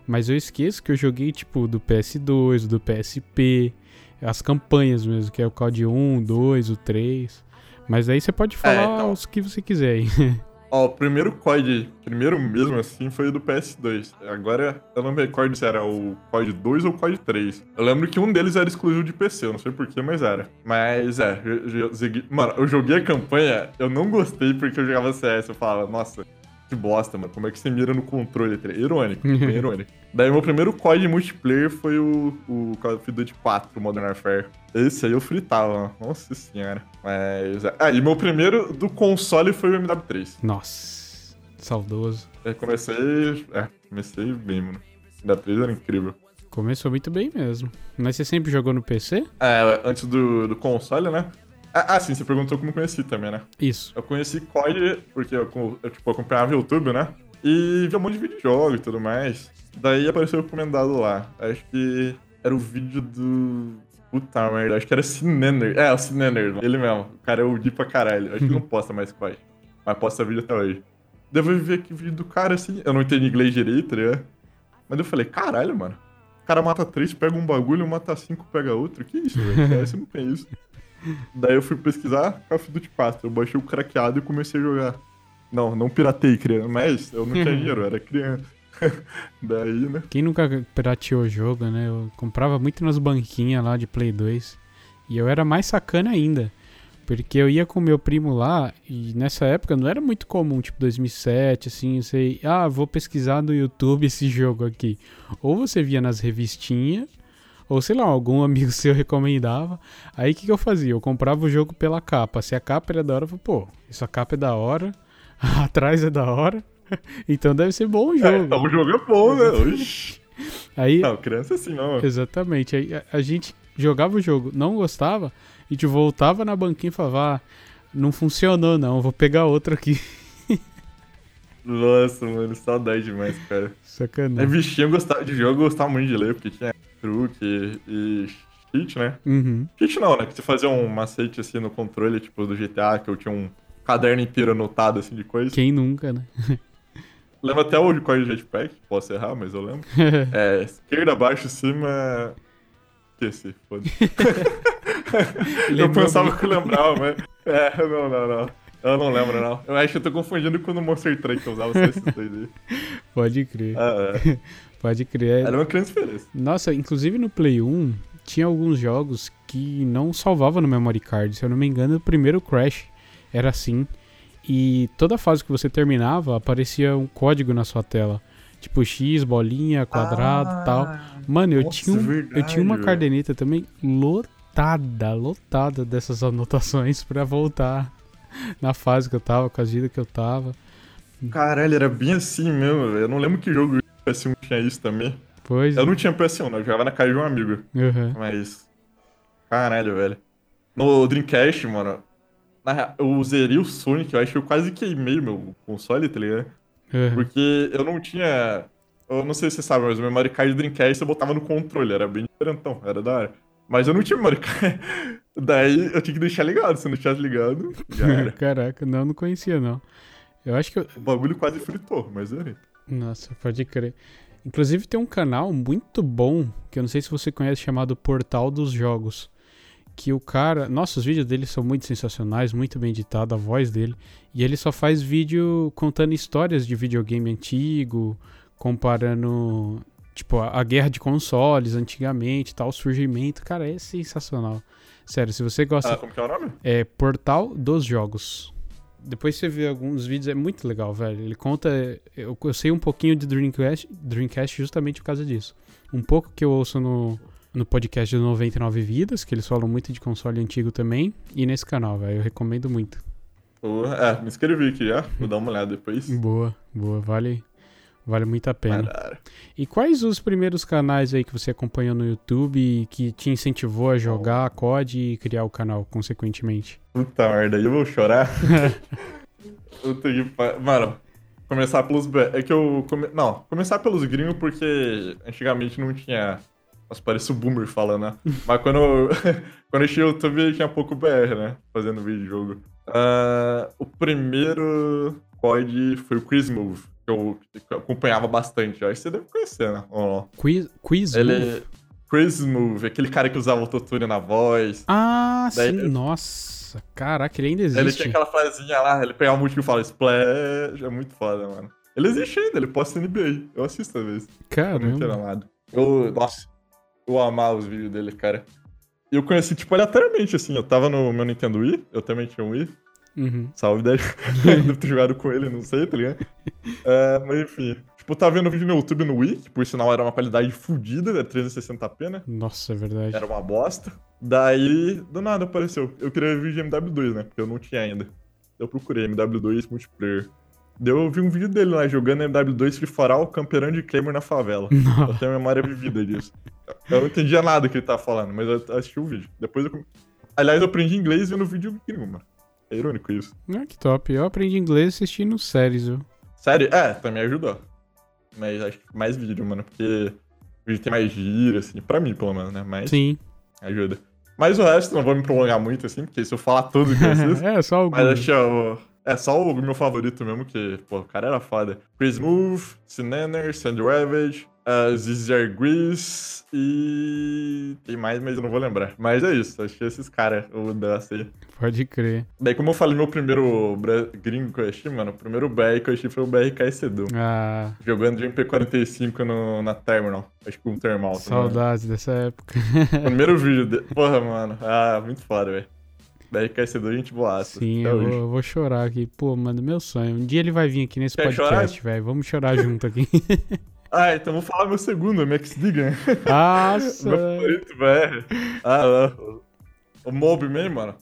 Mas eu esqueço que eu joguei, tipo, do PS2, do PSP, as campanhas mesmo, que é o COD 1, 2, o 3. Mas aí você pode falar então. os que você quiser aí. Ó, o primeiro COD, primeiro mesmo assim, foi o do PS2. Agora, eu não me recordo se era o COD 2 ou o COD 3. Eu lembro que um deles era exclusivo de PC, eu não sei porquê, mas era. Mas é, eu, eu, mano, eu joguei a campanha, eu não gostei porque eu jogava CS. Eu falava, nossa, que bosta, mano, como é que você mira no controle? Irônico, bem irônico. Daí, meu primeiro COD multiplayer foi o, o Call of Duty 4, Modern Warfare. Esse aí eu fritava, mano. nossa senhora. Mas. é. Ah, e meu primeiro do console foi o MW3. Nossa, saudoso. Eu comecei. É, comecei bem, mano. Da 3 era incrível. Começou muito bem mesmo. Mas você sempre jogou no PC? É, antes do, do console, né? Ah, ah, sim, você perguntou como eu conheci também, né? Isso. Eu conheci COD porque eu, eu, tipo, acompanhava YouTube, né? E via um monte de vídeo de jogo e tudo mais. Daí apareceu recomendado lá. Acho que era o vídeo do. Puta merda, acho que era Cinener. É, o Cinener, ele mesmo. O cara é o pra caralho. Acho que não posta mais COD. Mas posta vídeo até hoje. Devo ver que vídeo do cara assim. Eu não entendi inglês direito, né? Mas eu falei, caralho, mano. O cara mata três, pega um bagulho, mata cinco, pega outro. Que isso, velho? Você não tem isso. Daí eu fui pesquisar Call of Duty 4. Eu baixei o craqueado e comecei a jogar. Não, não piratei, criança. Mas eu não tinha dinheiro, eu era criança. Daí, né? Quem nunca pirateou o jogo, né? Eu comprava muito nas banquinhas lá de Play 2. E eu era mais sacana ainda. Porque eu ia com meu primo lá e nessa época não era muito comum, tipo 2007, assim, sei, ah, vou pesquisar no YouTube esse jogo aqui. Ou você via nas revistinhas, ou sei lá, algum amigo seu recomendava. Aí o que, que eu fazia? Eu comprava o jogo pela capa. Se a capa era da hora, eu falei, pô, essa capa é da hora, atrás é da hora, então deve ser bom o jogo. É, o jogo é bom, né? Oxi. Aí, Não, criança é assim, não. Exatamente. Aí a, a gente jogava o jogo, não gostava, e te voltava na banquinha e falava, ah, não funcionou não, vou pegar outro aqui. Nossa, mano, saudade demais, cara. É Sacanagem. bichinho eu gostava de jogo, gostava muito de ler, porque tinha truque e cheat, né? Uhum. Cheat não, né? Que você fazia um macete assim no controle, tipo, do GTA, que eu tinha um caderno inteiro anotado, assim, de coisa. Quem nunca, né? Lembro até hoje qual é o jetpack, posso errar, mas eu lembro. É, esquerda, baixo, cima... Esqueci, foda-se. eu pensava que eu lembrava, mas... É, não, não, não. Eu não lembro, não. Eu acho que eu tô confundindo com o Monster Truck, que eu usava só esses dois aí. Pode crer, Ah, é. pode crer. Era uma criança feliz. Nossa, inclusive no Play 1 tinha alguns jogos que não salvava no memory card. Se eu não me engano, o primeiro Crash era assim. E toda fase que você terminava, aparecia um código na sua tela. Tipo X, bolinha, quadrado e tal. Mano, eu, Ah, nossa, tinha um- eu verdade, tinha uma velho. caderneta também lotada, lotada dessas anotações pra voltar na fase que eu tava, com as vidas que eu tava. Caralho, era bem assim mesmo, velho. Eu não lembro que jogo PS1 tinha isso também. Pois. Eu não tinha PS1, né? Eu jogava na casa de um amigo. Uhum. Mas. Caralho, velho. No Dreamcast, mano. Na real, eu zerei o Sonic, eu acho que eu quase queimei meu console, tá ligado? uhum. Porque eu não tinha. Eu não sei se você sabe, mas o memory card Dreamcast eu botava no controle, era bem diferentão, era da hora. Mas eu não tinha memory card. Daí eu tinha que deixar ligado, se não tivesse ligado, já era. Caraca, não, não conhecia não. Eu acho que eu, O bagulho quase fritou, mas zerei. Nossa, pode crer. Inclusive tem um canal muito bom, que eu não sei se você conhece, chamado Portal dos Jogos. Que o cara. Nossa, os vídeos dele são muito sensacionais, muito bem editado, a voz dele. E ele só faz vídeo contando histórias de videogame antigo, comparando. Tipo, a, a guerra de consoles antigamente e tal, o surgimento. Cara, é sensacional. Sério, se você gosta. Ah, como que é o nome? É Portal dos Jogos. Depois você vê alguns vídeos, é muito legal, velho. Ele conta. Eu, eu sei um pouquinho de Dreamcast, Dreamcast justamente por causa disso. Um pouco que eu ouço no, no podcast do 99 Vidas, que eles falam muito de console antigo também. E nesse canal, velho. Eu recomendo muito. Porra, É, me inscrevi aqui já. Vou dar uma olhada depois. Boa, boa. Vale, vale muito a pena. Caralho. E quais os primeiros canais aí que você acompanhou no YouTube que te incentivou a jogar COD e criar o canal, consequentemente? Puta merda, aí eu vou chorar. Puta que pa- Mano, começar pelos. É que eu. Come... Não, começar pelos gringos porque antigamente não tinha. Nossa, parece o boomer falando, né? Mas quando eu, quando eu tinha o YouTube tinha pouco BR, né? Fazendo vídeo de jogo. Ah, o primeiro COD foi o Chris Move, que eu, acompanhava bastante. Acho que você deve conhecer, né? Não? Quiz, quiz Move? Ele. Chris Move, aquele cara que usava autotune na voz. Ah, Daí- sim, nossa. Caraca, ele ainda Ele existe. tinha aquela frasinha lá, ele pegava um música e fala Splash, é muito foda, mano. Ele existe ainda, ele posta NBA. Eu assisto às vezes. Muito Caramba. amado. Eu, nossa, eu amava os vídeos dele, cara. E eu conheci, tipo, aleatoriamente, assim. Eu tava no meu Nintendo Wii, eu também tinha um Wii. Uhum. Salve, deve deve ter jogado com ele, não sei, tá ligado? É, mas enfim. Tipo, tava vendo vídeo no YouTube no Wii, que por sinal era uma qualidade fodida, era 360p, né? Nossa, é verdade. Era uma bosta. Daí, do nada apareceu. Eu queria ver vídeo de MW2, né? Porque eu não tinha ainda. Eu procurei MW2 multiplayer. Daí eu vi um vídeo dele lá jogando MW2 Free for All, camperando de Claymore na favela. Eu tenho memória vivida disso. Eu não entendia nada que ele tava falando, mas eu assisti o vídeo. Depois eu. Aliás, eu aprendi inglês vendo vídeo gringo, mano. É irônico isso. Ah, que top. Eu aprendi inglês assistindo séries, viu? Sério? É, também ajudou. Mas acho que mais vídeo, mano, porque o vídeo tem mais gíria, assim, pra mim, pelo menos, né? Mas Sim. ajuda. Mas o resto, não vou me prolongar muito, assim, porque se eu falar tudo que eu assisto. é, só Mas alguns. acho que o, É só o meu favorito mesmo, que, pô, o cara era foda. Chris Move, Sinner, Sandy Ravage, uh, Zizar Grease e. Tem mais, mas eu não vou lembrar. Mas é isso, acho que esses caras, o Dust aí. Pode crer. Daí, como eu falei, meu primeiro gringo que eu achei, mano, o primeiro BR que eu achei foi o BRK Sedu. Ah. Jogando de MP45 no, na Terminal. Acho que um termal. Saudades dessa época. primeiro vídeo. De... Porra, mano. Ah, muito foda, velho. BRK Sedu, gente boaça. Sim, eu vou, eu vou, chorar aqui. Pô, mano, meu sonho. Um dia ele vai vir aqui nesse Quer podcast, velho. Vamos chorar junto aqui. Ah, então vou falar meu segundo, Max Digan. Nossa! meu favorito, velho. Ah, o Mob Man, mano.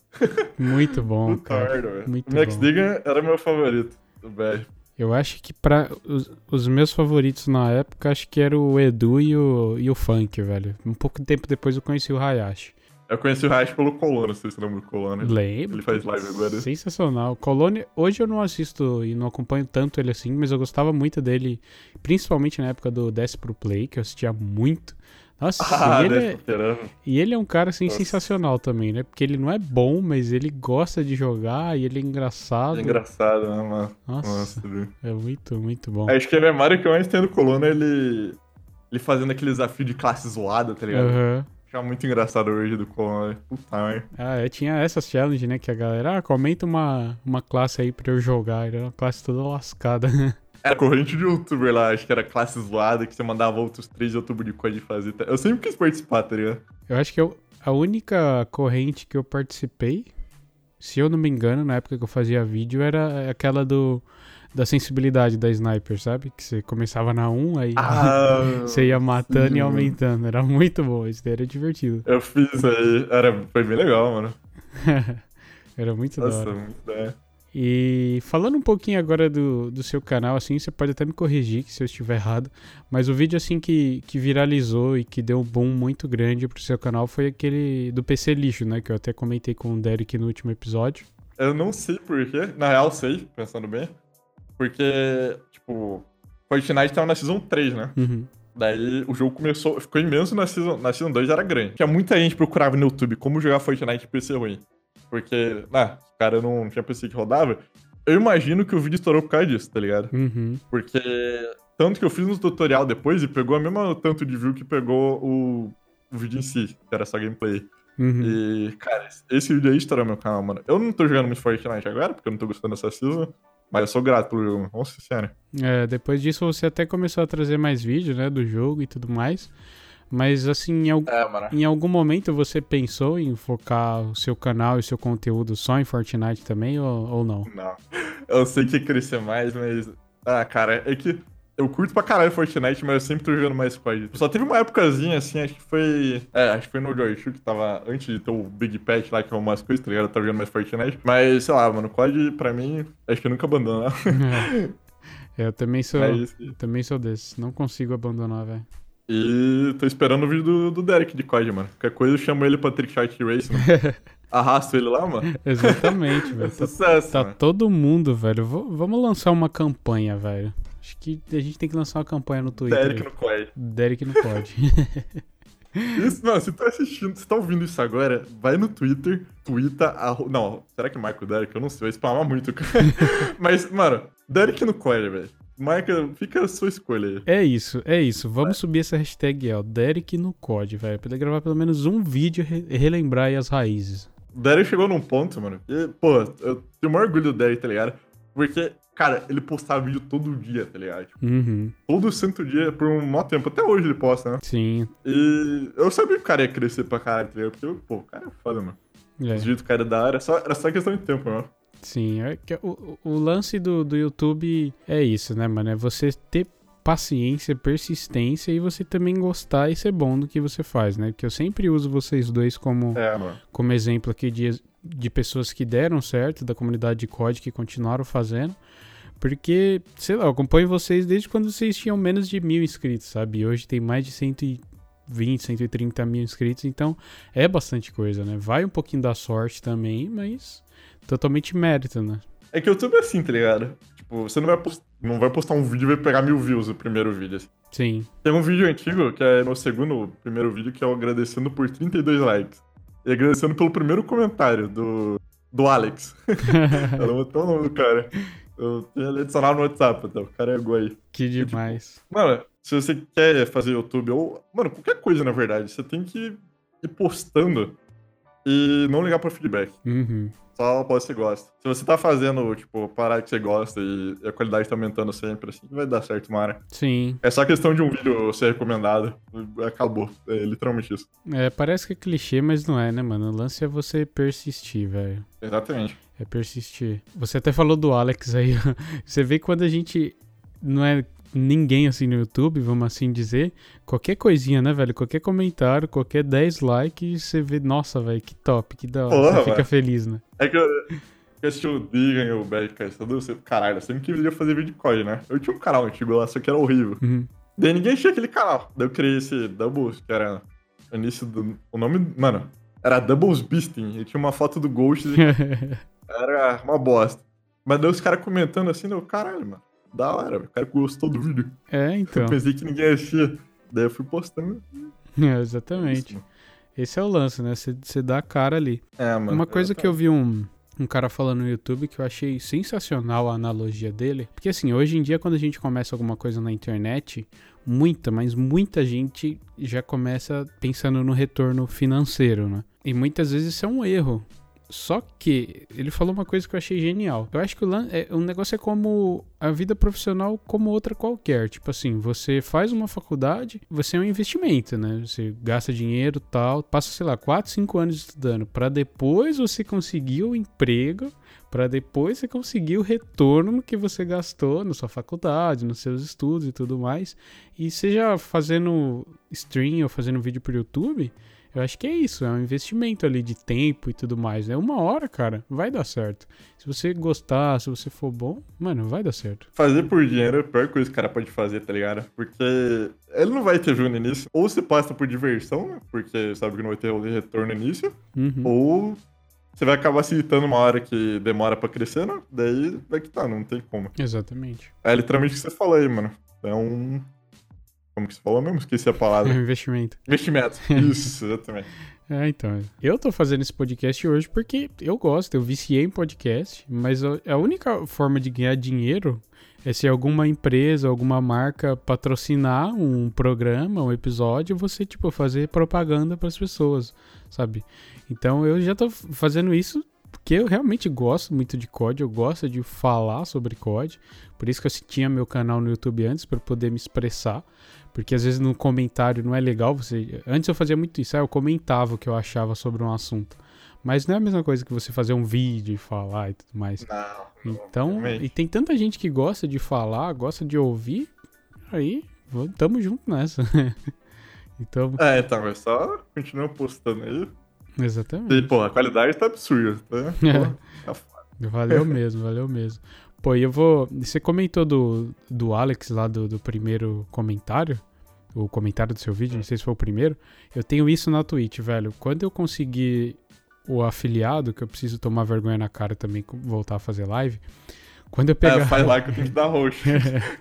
Muito bom, Puta cara. Merda, Muito o Max bom. Digan era meu favorito do BR. Eu acho que para os, os, meus favoritos na época, acho que era o Edu e o, e o Funk, velho. Um pouco tempo depois eu conheci o Hayashi. Eu conheci o Hayashi pelo sei se você lembra do Colônia. Lembro. Ele faz live agora. Sensacional. Colônia, hoje eu não assisto e não acompanho tanto ele assim, mas eu gostava muito dele, principalmente na época do Desce Pro Play, que eu assistia muito. Nossa, ah, e, ele é, e ele é um cara assim Nossa. sensacional também, né? Porque ele não é bom, mas ele gosta de jogar e ele é engraçado. É engraçado, né, mano? Nossa, Nossa é muito, muito bom. Acho que a memória que eu mais tenho do Colônia é ele, ele fazendo aquele desafio de classe zoada, tá ligado? Uhum. Achava muito engraçado hoje do Colônia. Puta, merda. Ah, é, tinha essas challenge, né? Que a galera, ah, comenta uma, uma classe aí pra eu jogar. Era uma classe toda lascada? Era corrente de youtuber lá, acho que era classe zoada, que você mandava outros três youtubers de coisa de fazer. Eu sempre quis participar, tá ligado? Eu acho que eu, a única corrente que eu participei, se eu não me engano, na época que eu fazia vídeo, era aquela do da sensibilidade da sniper, sabe? Que você começava na 1, aí ah, você ia matando sim. e aumentando. Era muito bom, isso daí era divertido. Eu fiz aí, era, foi bem legal, mano. era muito Nossa, da hora. muito da e falando um pouquinho agora do, do seu canal, assim, você pode até me corrigir se eu estiver errado, mas o vídeo, assim, que, que viralizou e que deu um boom muito grande pro seu canal foi aquele do PC lixo, né? Que eu até comentei com o Derek no último episódio. Eu não sei porquê, na real sei, pensando bem, porque, tipo, Fortnite tava na Season 3, né? Uhum. Daí o jogo começou, ficou imenso na Season, na season 2, era grande. Tinha muita gente procurava no YouTube como jogar Fortnite PC ruim. Porque, ah, o cara não tinha PC que rodava. Eu imagino que o vídeo estourou por causa disso, tá ligado? Uhum. Porque tanto que eu fiz no tutorial depois e pegou a mesma tanto de view que pegou o, o vídeo em si, que era só gameplay. Uhum. E, cara, esse vídeo aí estourou meu canal, mano. Eu não tô jogando muito Fortnite agora, porque eu não tô gostando dessa season. Mas eu sou grato pelo jogo, nossa senhora. É, depois disso você até começou a trazer mais vídeos, né, do jogo e tudo mais. Mas assim, em, al é, em algum momento você pensou em focar o seu canal e o seu conteúdo só em Fortnite também ou, ou não? Não. Eu sei que ia crescer mais, mas. Ah, cara, é que eu curto pra caralho Fortnite, mas eu sempre tô jogando mais COD. Só teve uma épocazinha, assim, acho que foi... É, acho que foi no Joyshoe, que tava antes de ter o Big Patch lá, que é umas coisas, tá ligado? Eu tava jogando mais Fortnite. Mas, sei lá, mano, COD, pra mim, acho que eu nunca abandono. é, eu também sou, é também sou desse. Não consigo abandonar, velho. E tô esperando o vídeo do, do Derek de COD, mano. Qualquer coisa eu chamo ele pra Trick Shot Race, mano. Arrasto ele lá, mano. Exatamente, velho. Tá Sucesso, tá mano. todo mundo, velho. V vamos lançar uma campanha, velho. Acho que a gente tem que lançar uma campanha no Twitter. Derek no COD. Derek no COD. Isso, não, se tá assistindo, se tá ouvindo isso agora, vai no Twitter, twitta. Arro... Não, será que marca o Derek? Eu não sei, vai spamar muito. Mas, mano, Derek no COD, velho. Marca, fica a sua escolha aí. É isso, é isso. Vamos subir essa hashtag, ó. Derek no COD, velho. Pra ele gravar pelo menos um vídeo e relembrar aí as raízes. O Derek chegou num ponto, mano. E, pô, eu tenho o maior orgulho do Derek, tá ligado? Porque, cara, ele postava vídeo todo dia, tá ligado? Tipo, uhum. Todo santo dia, por um maior tempo. Até hoje ele posta, né? Sim. E eu sabia que o cara ia crescer pra caralho, tá ligado? Porque, pô, o cara é foda, mano. É. Os vídeos do cara da área, só, era só questão de tempo, mano. Sim, é que o, o lance do, do YouTube é isso, né, mano? É você ter paciência, persistência e você também gostar e ser bom do que você faz, né? Porque eu sempre uso vocês dois como, É, como exemplo aqui de, de pessoas que deram certo, da comunidade de COD que continuaram fazendo. Porque, sei lá, eu acompanho vocês desde quando vocês tinham menos de mil inscritos, sabe? E hoje tem mais de 120, 130 mil inscritos, então é bastante coisa, né? Vai um pouquinho da sorte também, mas totalmente mérito, né? É que o YouTube é assim, tá ligado? Tipo, você não vai, post... não vai postar um vídeo e vai pegar mil views no primeiro vídeo. Assim. Sim. Tem um vídeo antigo, que é no segundo, primeiro vídeo, que é o agradecendo por 32 likes. E agradecendo pelo primeiro comentário do, do Alex. Ela botou o nome do cara. Eu tenho ele adicionado no WhatsApp, então. O cara é aí. Que demais. Mano, se você quer fazer YouTube ou. Mano, qualquer coisa, na verdade, você tem que ir postando e não ligar pro feedback. Uhum. Só pode você gosta. Se você tá fazendo, tipo, parar que você gosta e a qualidade tá aumentando sempre, assim, vai dar certo, Mara. Sim. É só questão de um vídeo ser recomendado. Acabou. É literalmente isso. É, parece que é clichê, mas não é, né, mano? O lance é você persistir, velho. Exatamente. É persistir. Você até falou do Alex aí. Você vê quando a gente não é ninguém assim no YouTube, vamos assim dizer, qualquer coisinha, né, velho? Qualquer comentário, qualquer 10 likes, você vê, nossa, velho, que top, que da hora. Porra, você fica feliz, né? É que eu, eu assisti o Digan e o Bad Caçador, você- caralho, eu sempre queria fazer vídeo de COD, né? Eu tinha um canal antigo lá, só que era horrível. Uhum. Daí ninguém tinha aquele canal. Daí eu criei esse Doubles, que era o início do. O nome, mano, era Doubles Beasting. E tinha uma foto do Ghost era uma bosta. Mas daí os caras comentando assim, eu, caralho, mano, da hora, o cara gostou do vídeo. é, então. Eu pensei que ninguém assistia. Daí eu fui postando. É, exatamente. Isso, Esse é o lance, né? Você dá a cara ali. É, mano. Uma coisa que eu vi um, um cara falando no YouTube que eu achei sensacional a analogia dele. Porque assim, hoje em dia, quando a gente começa alguma coisa na internet, muita, mas muita gente já começa pensando no retorno financeiro, né? E muitas vezes isso é um erro. Só que ele falou uma coisa que eu achei genial. Eu acho que o, é, o negócio é como a vida profissional como outra qualquer. Tipo assim, você faz uma faculdade, você é um investimento, né? Você gasta dinheiro tal, passa, sei lá, 4, 5 anos estudando pra depois você conseguir o emprego, pra depois você conseguir o retorno que você gastou na sua faculdade, nos seus estudos e tudo mais. E seja fazendo stream ou fazendo vídeo pro YouTube, eu acho que é isso, é um investimento ali de tempo e tudo mais, né? Uma hora, cara, vai dar certo. Se você gostar, se você for bom, mano, vai dar certo. Fazer por dinheiro é a pior coisa que o cara pode fazer, tá ligado? Porque ele não vai ter no início. Ou você passa por diversão, né? Porque sabe que não vai ter retorno no início. Uhum. Ou você vai acabar se irritando uma hora que demora pra crescer, né? Daí vai que tá, não tem como. Exatamente. É literalmente o que você falou aí, mano. É um. Como que você falou mesmo? Esqueci a palavra. investimento. Investimento. Isso, exatamente. É, então. Eu tô fazendo esse podcast hoje porque eu gosto, eu viciei em podcast, mas a única forma de ganhar dinheiro é se alguma empresa, alguma marca patrocinar um programa, um episódio, você, tipo, fazer propaganda pras pessoas, sabe? Então eu já tô fazendo isso porque eu realmente gosto muito de COD, eu gosto de falar sobre COD, por isso que eu tinha meu canal no YouTube antes, para poder me expressar. Porque às vezes no comentário não é legal você. Antes eu fazia muito isso, aí eu comentava o que eu achava sobre um assunto. Mas não é a mesma coisa que você fazer um vídeo e falar e tudo mais. Não. Então, realmente. e tem tanta gente que gosta de falar, gosta de ouvir, aí tamo junto nessa. então, É, então, é só continua postando aí. exatamente. E, pô, a qualidade tá absurda, tá? Pô, tá foda. Valeu mesmo, valeu mesmo. Pô, e eu vou. Você comentou do, do Alex lá do, do primeiro comentário. O comentário do seu vídeo, não sei se foi o primeiro. Eu tenho isso na Twitch, velho. Quando eu conseguir o afiliado, que eu preciso tomar vergonha na cara também, voltar a fazer live. Quando eu pegar. É, faz lá que eu tenho que dar roxo.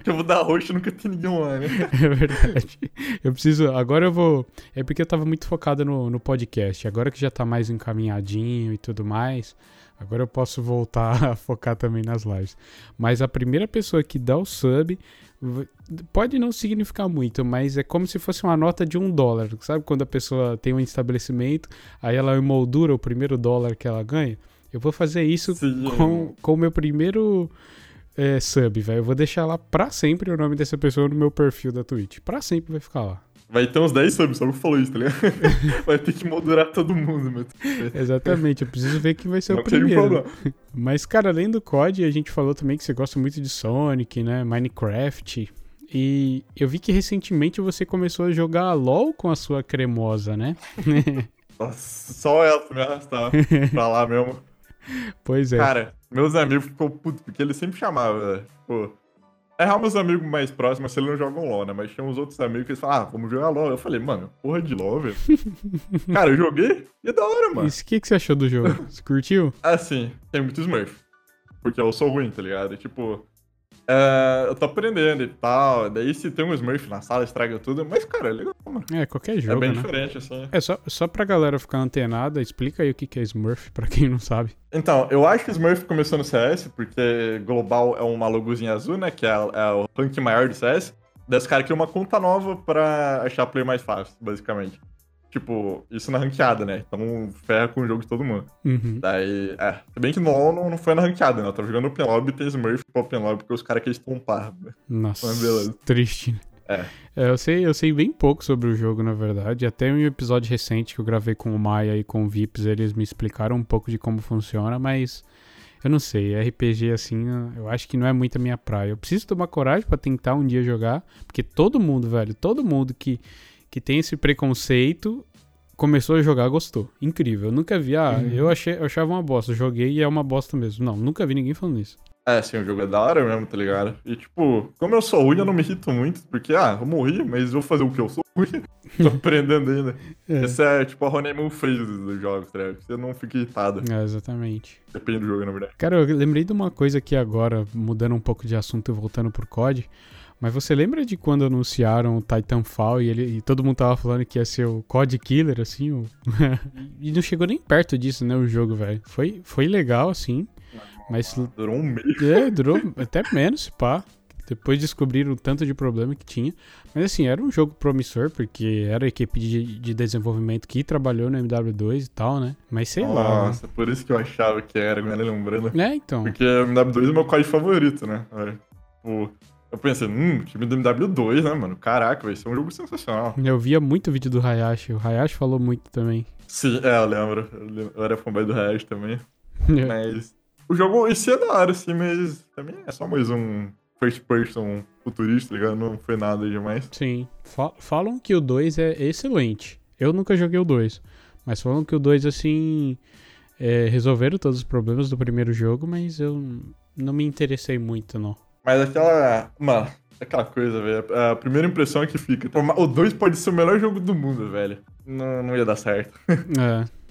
que eu vou dar roxo nunca tem ninguém lá, né? É verdade. Eu preciso. Agora eu vou. É porque eu tava muito focado no, no podcast. Agora que já tá mais encaminhadinho e tudo mais. Agora eu posso voltar a focar também nas lives. Mas a primeira pessoa que dá o sub. Pode não significar muito, mas é como se fosse uma nota de um dólar. Sabe quando a pessoa tem um estabelecimento, aí ela emoldura o primeiro dólar que ela ganha? Eu vou fazer isso Sim. com, com o meu primeiro é, sub, velho. Eu vou deixar lá pra sempre o nome dessa pessoa no meu perfil da Twitch. Pra sempre vai ficar lá. Vai ter uns 10 subs, só que falou isso, tá ligado? Vai ter que moderar todo mundo, meu. Exatamente, eu preciso ver quem vai ser Não o primeiro. Mas, cara, além do COD, a gente falou também que você gosta muito de Sonic, né? Minecraft. E eu vi que recentemente você começou a jogar LOL com a sua cremosa, né? Nossa, só ela me arrastava pra lá mesmo. pois é. Cara, meus amigos ficou puto, porque ele sempre chamava, velho. Pô. É meus amigos mais próximos, se eles não jogam LOL, né? Mas tinha uns outros amigos que eles falavam, ah, vamos jogar LOL. Eu falei, mano, porra de LOL, velho. Cara, eu joguei e é da hora, mano. E o que, que você achou do jogo? Você curtiu? Assim, tem muito Smurf. Porque eu sou ruim, tá ligado? E, tipo, é, eu tô aprendendo e tal. Daí se tem um Smurf na sala, estraga tudo. Mas, cara, é legal. mano. É, qualquer jogo, é bem né? diferente, assim. É, só, só pra galera ficar antenada, explica aí o que é Smurf, pra quem não sabe. Então, eu acho que Smurf começou no CS, porque Global é uma logozinha azul, né? Que é, é o rank maior do CS. Daí os caras criam uma conta nova pra achar player mais fácil, basicamente. Tipo, isso na ranqueada, né? Então ferra com o jogo de todo mundo. Uhum. Daí, é. Se bem que no não, não foi na ranqueada, né? Eu tava jogando Open Lobby e tem Smurf pro Open Lobby porque os caras querem estompar. né? Nossa, Mas beleza. triste. É. É, eu sei, eu sei bem pouco sobre o jogo, na verdade. Até em um episódio recente que eu gravei com o Maia e com o Vips, eles me explicaram um pouco de como funciona, mas eu não sei. RPG assim, eu acho que não é muito a minha praia. Eu preciso tomar coragem pra tentar um dia jogar, porque todo mundo, velho, todo mundo que, que tem esse preconceito começou a jogar, gostou. Incrível. Eu nunca vi, ah, Uhum. eu, achei, eu achava uma bosta, joguei e é uma bosta mesmo. Não, nunca vi ninguém falando isso. É, sim, o jogo é da hora mesmo, tá ligado? E, tipo, como eu sou ruim, eu não me irrito muito, porque, ah, eu morri, mas eu vou fazer o que? Eu sou ruim. Tô aprendendo ainda. É. Esse é, tipo, a honeymoon phase dos jogos, tá ligado? Você não fica irritado. É, exatamente. Depende do jogo, na verdade. Cara, eu lembrei de uma coisa aqui agora, mudando um pouco de assunto e voltando pro COD. Mas você lembra de quando anunciaram o Titanfall e, ele, e todo mundo tava falando que ia ser o COD Killer, assim? o- e não chegou nem perto disso, né, o jogo, velho. Foi, foi legal, assim, mas Durou um mês. é, durou até menos, pá. Depois descobriram o tanto de problema que tinha. Mas assim, era um jogo promissor, porque era a equipe de, de desenvolvimento que trabalhou no MW2 e tal, né? Mas sei lá. né? Nossa, por isso que eu achava que era, agora lembrando. É, então. Porque o MW2 é meu código favorito, né? Tipo, eu pensei, hum, time do MW2, né, mano? Caraca, vai ser um jogo sensacional. Eu via muito vídeo do Hayashi. O Hayashi falou muito também. Sim, é, eu lembro. Eu lembro- Eu era fanboy do Reais também. Mas o jogo esse é da hora, assim, mas também é só mais um first person futurista, tá ligado? Não foi nada demais. Sim. Fa- falam que o 2 é excelente. Eu nunca joguei o 2. Mas falam que o 2, assim. é, resolveram todos os problemas do primeiro jogo, mas eu não me interessei muito, não. Mas aquela. Mano, aquela coisa, velho. A primeira impressão é que fica. O 2 pode ser o melhor jogo do mundo, velho. Não, não ia dar certo.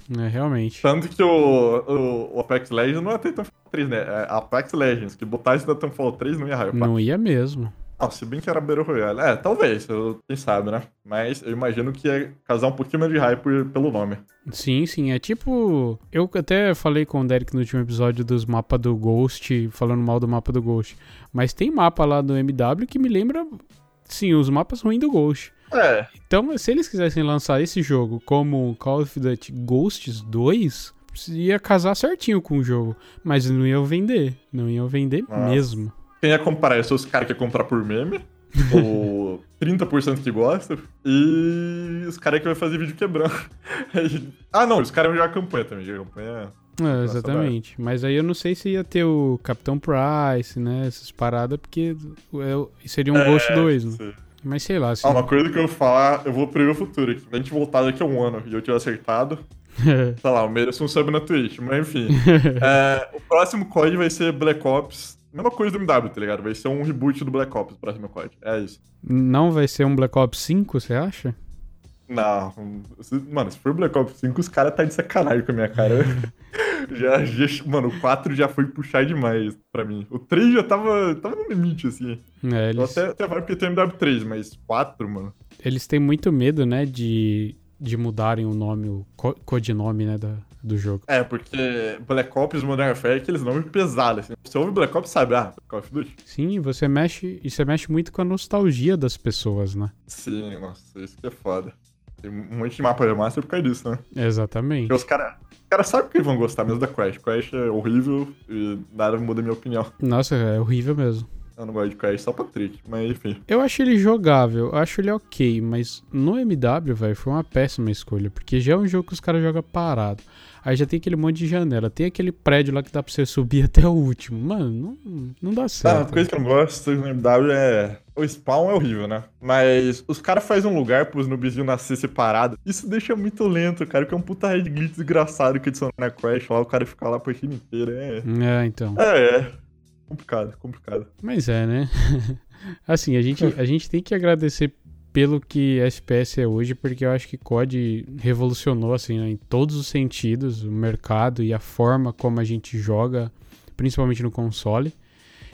É, é realmente. Tanto que o, o, o Apex Legends não é Titanfall 3, né? É Apex Legends. Que botar isso no Titanfall 3 não ia hypar. Não ia mesmo. Ah, se bem que era Battle Royale. É, talvez, eu- quem sabe, né? Mas eu imagino que ia causar um pouquinho mais de hype pelo nome. Sim, sim. É tipo. Eu até falei com o Derek no último episódio dos mapas do Ghost, falando mal do mapa do Ghost. Mas tem mapa lá do MW que me lembra. Sim, os mapas ruins do Ghost. É, Então, se eles quisessem lançar esse jogo como Call of Duty Ghosts 2, ia casar certinho com o jogo. Mas não iam vender. Não iam vender Nossa. mesmo. Quem ia comprar? São os caras que iam comprar por meme. ou 30% que gosta. E os caras que vai fazer vídeo quebrando. ah, não, os caras iam jogar campanha também. Jogar campanha. É, exatamente. Mas aí eu não sei se ia ter o Capitão Price, né? Essas paradas, porque é- seria um Ghost 2, né? Mas sei lá. Se... Ah, uma coisa que eu vou falar, eu vou prever o futuro aqui. Se a gente voltar daqui a um ano e eu tiver acertado, sei lá, eu mereço um sub na Twitch, mas enfim. É, o próximo COD vai ser Black Ops. Mesma coisa do MW, tá ligado? Vai ser um reboot do Black Ops, o próximo COD. É isso. não vai ser um Black Ops 5, você acha? Não, mano, se for Black Ops 5, os caras tá de sacanagem com a minha cara. já, já, mano, o 4 já foi puxar demais pra mim. O 3 já tava, tava no limite, assim. É, eles, até, até vai porque tem MW3, mas 4, mano. eles têm muito medo, né? De, de mudarem o nome, o co- codinome, né? Da, do jogo. É, porque Black Ops e Modern Warfare é aqueles nomes pesados, assim. Você ouve Black Ops, sabe, ah, Call of Duty. Sim, você mexe. E você mexe muito com a nostalgia das pessoas, né? Sim, nossa, isso que é foda. Tem um monte de mapa remaster por causa disso, né? Exatamente. Porque os caras cara sabem que eles vão gostar mesmo da Crash. Crash é horrível e nada muda a minha opinião. Nossa, é horrível mesmo. Eu não gosto de Crash só pra trick, mas enfim. Eu acho ele jogável, eu acho ele ok, mas no MW, velho, foi uma péssima escolha, porque já é um jogo que os caras jogam parado. Aí já tem aquele monte de janela, tem aquele prédio lá que dá pra você subir até o último. Mano, não, não dá Ah, certo. uma coisa que eu não gosto no MW é. O spawn é horrível, né? Mas os caras fazem um lugar pros noobzinhos nascer separado. Isso deixa muito lento, cara, que é um puta red glitch desgraçado que adiciona na Crash lá, o cara fica lá a partida inteira. É. É, então. É, é. Complicado, complicado. Mas é, né? assim, a gente, a gente tem que agradecer pelo que SPS é hoje, porque eu acho que COD revolucionou, assim, né, em todos os sentidos, o mercado e a forma como a gente joga, principalmente no console.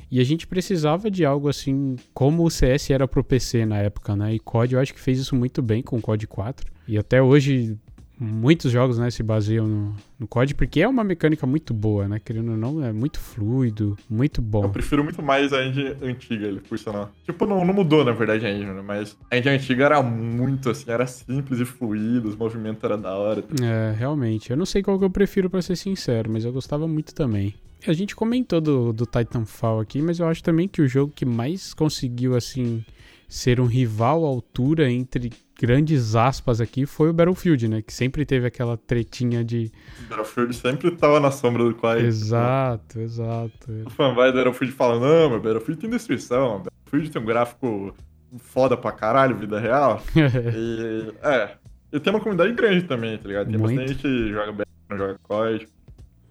E a gente precisava de algo assim, como o CS era pro PC na época, né? E COD eu acho que fez isso muito bem com o COD 4. E até hoje muitos jogos né, se baseiam no, no COD, porque é uma mecânica muito boa, né? Querendo ou não, é muito fluido, muito bom. Eu prefiro muito mais a engine antiga, ele, por sinal. Tipo, não, não mudou, na verdade, a engine, né? Mas a engine antiga era muito, assim, era simples e fluido, os movimentos eram da hora. É, realmente. Eu não sei qual que eu prefiro, para ser sincero, mas eu gostava muito também. A gente comentou do, do Titanfall aqui, mas eu acho também que o jogo que mais conseguiu, assim, ser um rival à altura entre grandes aspas aqui foi o Battlefield, né? Que sempre teve aquela tretinha de. O Battlefield sempre tava na sombra do Quiet. Exato, exato. O vai do Battlefield fala: não, mas Battlefield tem destruição, Battlefield tem um gráfico foda pra caralho, vida real. e, é. E tem uma comunidade grande também, tá ligado? Tem Muito. bastante gente que joga Battlefield, joga COD.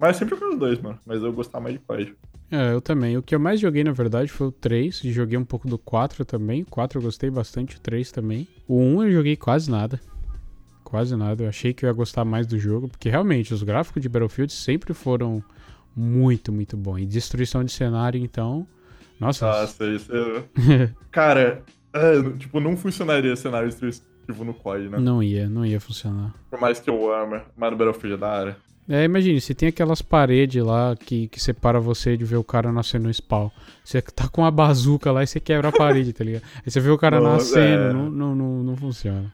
Mas sempre com os dois, mano. Mas eu gostava mais de COD. É, eu também. O que eu mais joguei, na verdade, foi o 3. E joguei um pouco do 4 também. O 4 eu gostei bastante, o 3 também. O 1 eu joguei quase nada. Quase nada. Eu achei que eu ia gostar mais do jogo. Porque realmente, os gráficos de Battlefield sempre foram muito, muito bons. E destruição de cenário, então. Nossa. Nossa, isso é. Cara, é, tipo, não funcionaria cenário destrutivo no COD, né? Não ia, não ia funcionar. Por mais que eu ame, mas no Battlefield é da área. É, imagine, se tem aquelas paredes lá que, que separa você de ver o cara nascendo no spawn. Você tá com uma bazuca lá e você quebra a parede, tá ligado? Aí você vê o cara não, nascendo, é... não, não, não, não, funciona.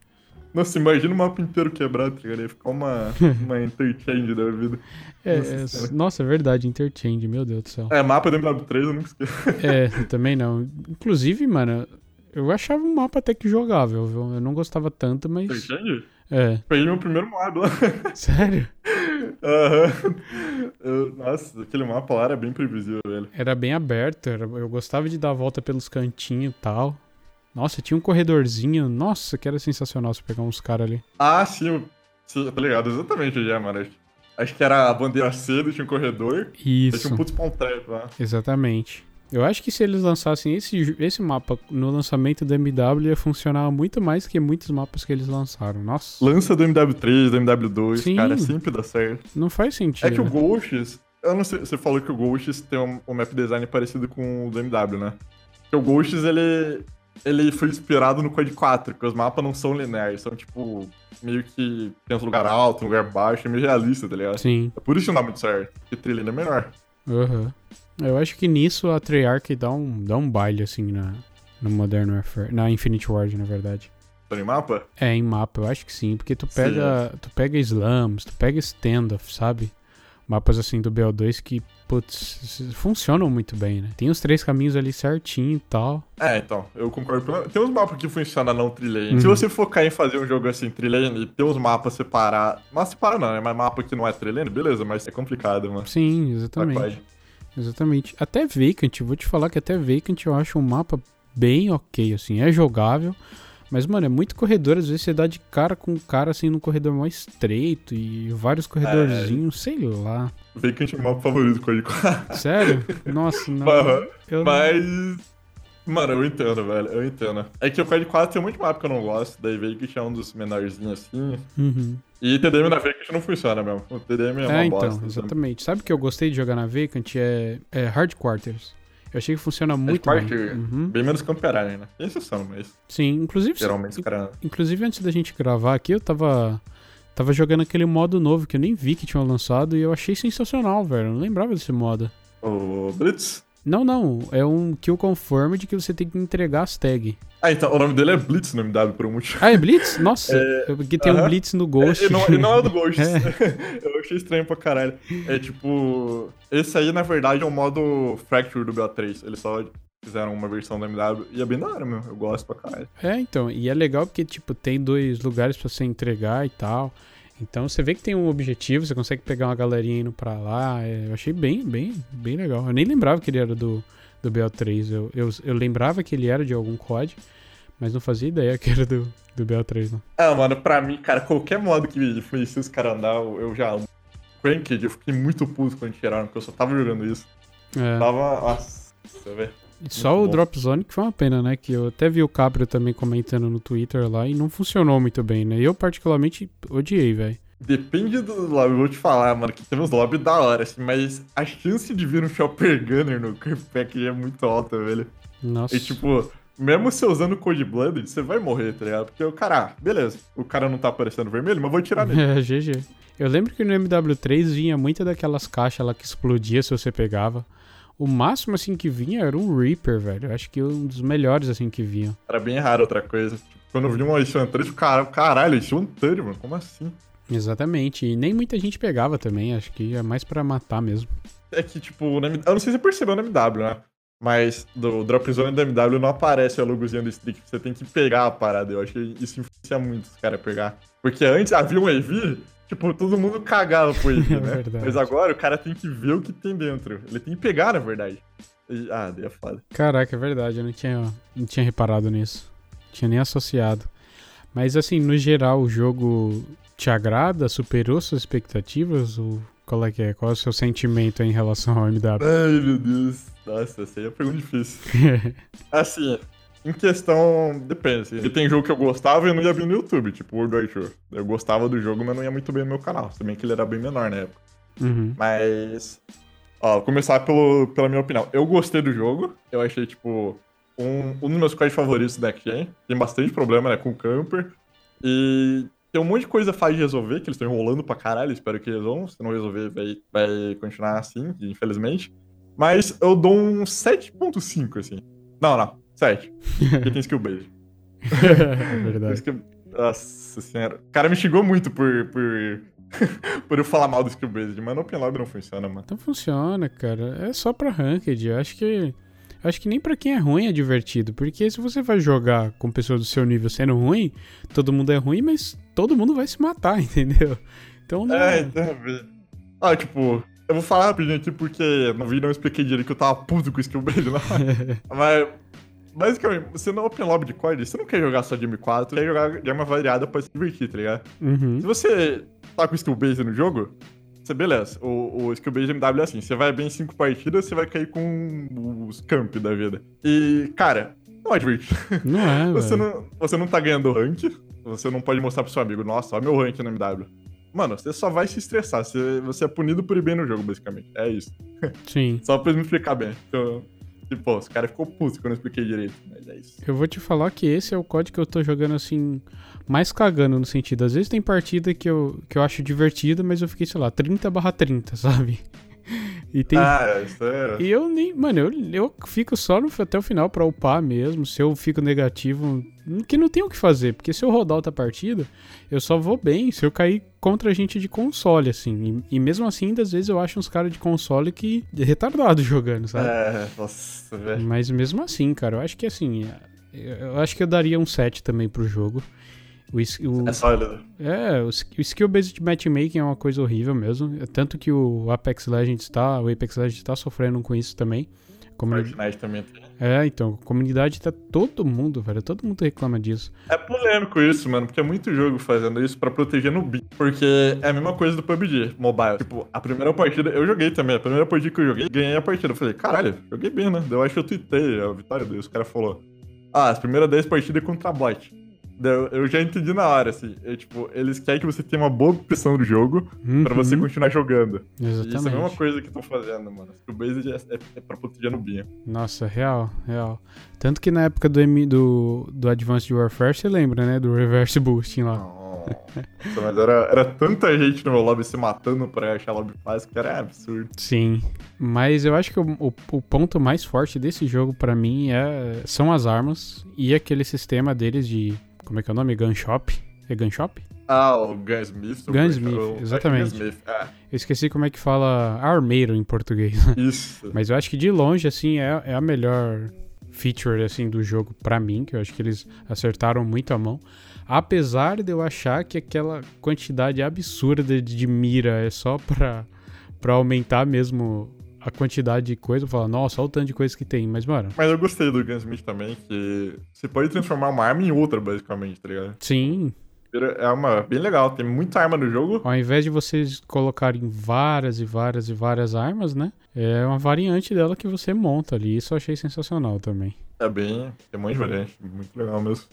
Nossa, imagina o mapa inteiro quebrado, tá ligado? Ia ficar uma, uma interchange da vida. É, nossa, é, nossa, é verdade, interchange, meu Deus do céu. É, mapa do MW3 eu nunca esqueço. É, eu também não. Inclusive, mano, eu achava um mapa até que jogável, viu? Eu não gostava tanto, mas. Interchange? É. Peguei meu primeiro modo lá. Sério? Uhum. nossa, aquele mapa lá era bem previsível, velho. Era bem aberto, era, eu gostava de dar a volta pelos cantinhos e tal. Nossa, tinha um corredorzinho, nossa, que era sensacional se pegar uns caras ali. Ah, sim, sim, tá ligado, exatamente, já, mano. Acho que era a bandeira cedo, tinha um corredor. Isso. Tinha um putz spawn trap lá. Exatamente. Eu acho que se eles lançassem esse, esse mapa no lançamento do MW, ia funcionar muito mais que muitos mapas que eles lançaram. Nossa. Lança do MW3, do MW2, Sim. cara, sempre dá certo. Não faz sentido. É que o Ghosts, eu não sei, você falou que o Ghosts tem um, um map design parecido com o do MW, né? Porque o Ghosts, ele, ele foi inspirado no Code 4, porque os mapas não são lineares, são tipo, meio que tem um lugar alto, um lugar baixo, é meio realista, tá ligado? Sim. É por isso que não dá muito certo, porque trilha é melhor. Aham. Uhum. Eu acho que nisso a Treyarch dá um, dá um baile, assim, na, no Modern Warfare. Na Infinite Ward, na verdade. Tá em mapa? É, em mapa, eu acho que sim. Porque tu pega, sim. tu pega slams, tu pega standoff, sabe? Mapas assim do BO2 que, putz, funcionam muito bem, né? Tem os três caminhos ali certinho e tal. É, então, eu concordo. Tem uns mapas que funcionam não trilhane. Uhum. Se você focar em fazer um jogo assim, trilhane, e ter uns mapas separados. Mas separa não, né? Mas mapa que não é trilhane, beleza, mas é complicado, mano. Sim, exatamente. Exatamente. Até Vacant, vou te falar que até Vacant eu acho um mapa bem ok, assim, é jogável. Mas, mano, é muito corredor, às vezes você dá de cara com cara assim num corredor mais estreito e vários corredorzinhos, é... sei lá. Vacant é o mapa favorito com ele. Sério? Nossa, não. Mas. Não... Mano, eu entendo, velho. Eu entendo. É que o Code 4 tem muito mapa que eu não gosto. Daí veio que tinha um dos menorzinhos assim. Uhum. E TDM na Vacant não funciona mesmo. O TDM é, é uma então, bosta. Exatamente. Sabe o que eu gostei de jogar na Vacant? É, é Hard Quarters. Eu achei que funciona muito bem. Uhum. Bem menos camperagem, né? Tem exceção, mas. Sim, inclusive. Geralmente, cara. Inclusive, antes da gente gravar aqui, eu tava. Tava jogando aquele modo novo que eu nem vi que tinham lançado e eu achei sensacional, velho. Eu não lembrava desse modo. O Blitz? Não, não. É um kill confirmed que você tem que entregar as tags. Ah, então o nome dele é Blitz no MW por um motivo. Ah, é Blitz? Nossa, é... porque tem uh -huh. um Blitz no Ghost. É, não, não é do Ghost. é. Eu achei estranho pra caralho. É tipo. Esse aí, na verdade, é o modo Fracture do BO3. Eles só fizeram uma versão do MW e é bem da hora, meu. Eu gosto pra caralho. É, então. E é legal porque, tipo, tem dois lugares pra você entregar e tal. Então você vê que tem um objetivo, você consegue pegar uma galerinha indo pra lá. É, eu achei bem, bem, bem legal. Eu nem lembrava que ele era do, do BO3. Eu, eu, eu lembrava que ele era de algum COD, mas não fazia ideia que era do, do BO3, não. Ah, mano, pra mim, cara, qualquer modo que influencia os caras andar, eu já amo. Cranked, eu fiquei muito puto quando tiraram, porque eu só tava jogando isso. É. Tava. Nossa, velho. Só muito o bom. Drop Zone que foi uma pena, né? Que eu até vi o Caprio também comentando no Twitter lá e não funcionou muito bem, né? Eu particularmente odiei, velho. Depende do lobby, vou te falar, mano, que tem uns lobbies da hora, assim, mas a chance de vir um Chopper Gunner no Curve Pack é muito alta, velho. Nossa. E tipo, mesmo você usando Code Blood, você vai morrer, tá ligado? Porque o cara, beleza, o cara não tá aparecendo vermelho, mas vou tirar nele. É, GG. Eu lembro que no MW3 vinha muita daquelas caixas lá que explodia se você pegava. O máximo, assim, que vinha era um Reaper, velho. Eu acho que um dos melhores, assim, que vinham. Era bem raro outra coisa. Tipo, quando eu vi uma Enchantress, cara, caralho, Enchantress, mano, como assim? Exatamente. E nem muita gente pegava também. Acho que é mais pra matar mesmo. É que, tipo, eu não sei se você percebeu no MW, né? Mas do Drop Zone da MW não aparece a logozinha do Streak. Você tem que pegar a parada. Eu acho que isso influencia muito os caras pegar. Porque antes havia um EV, tipo, todo mundo cagava pro EV, É né? verdade. Mas agora o cara tem que ver o que tem dentro. Ele tem que pegar, na verdade. E- ah, daí é foda. Caraca, é verdade. Eu não tinha, não tinha reparado nisso. Não tinha nem associado. Mas, assim, no geral, o jogo te agrada? Superou suas expectativas? Ou qual é que é? Qual é o seu sentimento em relação ao MW? Ai, meu Deus. Nossa, essa aí é uma pergunta difícil. Assim, em questão. Depende. Assim. Porque tem jogo que eu gostava e eu não ia ver no YouTube, tipo World War II. Eu gostava do jogo, mas não ia muito bem no meu canal. Se bem que ele era bem menor na época. uhum. Mas. Ó, vou começar pelo, pela minha opinião. Eu gostei do jogo. Eu achei, tipo, um, um dos meus quais favoritos da Next Tem bastante problema, né, com o camper. E tem um monte de coisa fácil de resolver, que eles estão enrolando pra caralho. Espero que resolvam. Se não resolver, vai, vai continuar assim, infelizmente. Mas eu dou um 7.5, assim. Não, não. 7. Porque tem skill base. é verdade. Skill... Nossa senhora. O cara me xingou muito por, por, por eu falar mal do skill based, mas no Open Lobby não funciona, mano. Então funciona, cara. É só pra ranked. Acho que. Acho que nem pra quem é ruim é divertido. Porque se você vai jogar com pessoas do seu nível sendo ruim, todo mundo é ruim, mas todo mundo vai se matar, entendeu? Então não. É, então, velho. Ah, tipo, eu vou falar rapidinho aqui porque no vídeo eu não expliquei direito que eu tava puto com o skill based, não. mas, basicamente, você no Open Lobby de COD, você não quer jogar só de M4, quer jogar de arma variada pra se divertir, tá ligado? Uhum. Se você tá com skill base no jogo, você beleza. O, o skill base MW é assim: você vai bem em 5 partidas, você vai cair com os camp da vida. E, cara, não é divertido. Não é, Você não, você não tá ganhando rank, você não pode mostrar pro seu amigo, nossa, olha meu rank no MW. Mano, você só vai se estressar, você, você é punido por ir bem no jogo, basicamente. É isso. Sim. Só pra me explicar bem. Então, tipo, os caras ficou puto quando eu expliquei direito, mas é isso. Eu vou te falar que esse é o código que eu tô jogando assim, mais cagando no sentido. Às vezes tem partida que eu, que eu acho divertida, mas eu fiquei, sei lá, 30 barra 30, sabe? E tem. Ah, isso é. E eu nem. Mano, eu, eu fico só no, até o final pra upar mesmo. Se eu fico negativo, que não tem o que fazer. Porque se eu rodar outra partida, eu só vou bem se eu cair contra gente de console, assim. E, e mesmo assim, às vezes eu acho uns caras de console que. retardado jogando, sabe? É, nossa, velho. Mas mesmo assim, cara, eu acho que assim. Eu eu acho que eu daria um 7 também pro jogo. O, o- É sólido. é, o, o skill-based matchmaking é uma coisa horrível mesmo. É Tanto que o Apex Legends tá, o Apex Legends tá sofrendo com isso também. Comuni- Fortnite também tem. É, então, a comunidade tá todo mundo, velho. Todo mundo reclama disso. É polêmico isso, mano, porque é muito jogo fazendo isso pra proteger no bi. Porque é a mesma coisa do PUBG Mobile. Tipo, a primeira partida, eu joguei também. A primeira partida que eu joguei, ganhei a partida. Eu falei, caralho, joguei bem, né? Eu acho que eu tuitei a vitória dele. Os caras falaram, ah, as primeiras 10 partidas é contra bot. Eu, eu já entendi na hora, assim. Eu, tipo, eles querem que você tenha uma boa opção do jogo pra você Uhum, continuar jogando. E isso é a mesma Exatamente. coisa que estão fazendo, mano. O base é, é, é pra proteger no binho. Nossa, real, real. Tanto que na época do, M, do, do Advanced Warfare, você lembra, né? Do Reverse Boosting lá. Nossa, mas era, era tanta gente no meu lobby se matando pra achar lobby fácil que era absurdo. Sim, mas eu acho que o, o, o ponto mais forte desse jogo pra mim é, são as armas e aquele sistema deles de. Como é que é o nome? Gunshop? É Gunshop? Ah, o Gunsmith. Gunsmith, exatamente. Gunsmith, é, Eu esqueci como é que fala armeiro em português. isso. Mas eu acho que de longe, assim, é, é a melhor feature, assim, do jogo pra mim, que eu acho que eles acertaram muito a mão. Apesar de eu achar que aquela quantidade absurda de, de mira é só pra, pra aumentar mesmo a quantidade de coisa, falar, nossa, olha o tanto de coisa que tem. Mas, mano, Mas eu gostei do Gunsmith também, que você pode transformar uma arma em outra, basicamente, tá ligado? sim, É uma bem legal, tem muita arma no jogo. ao invés de vocês colocarem várias e várias e várias armas, né? É uma variante dela que você monta ali. Isso eu achei sensacional também. É bem. Tem um monte de variante, muito legal mesmo.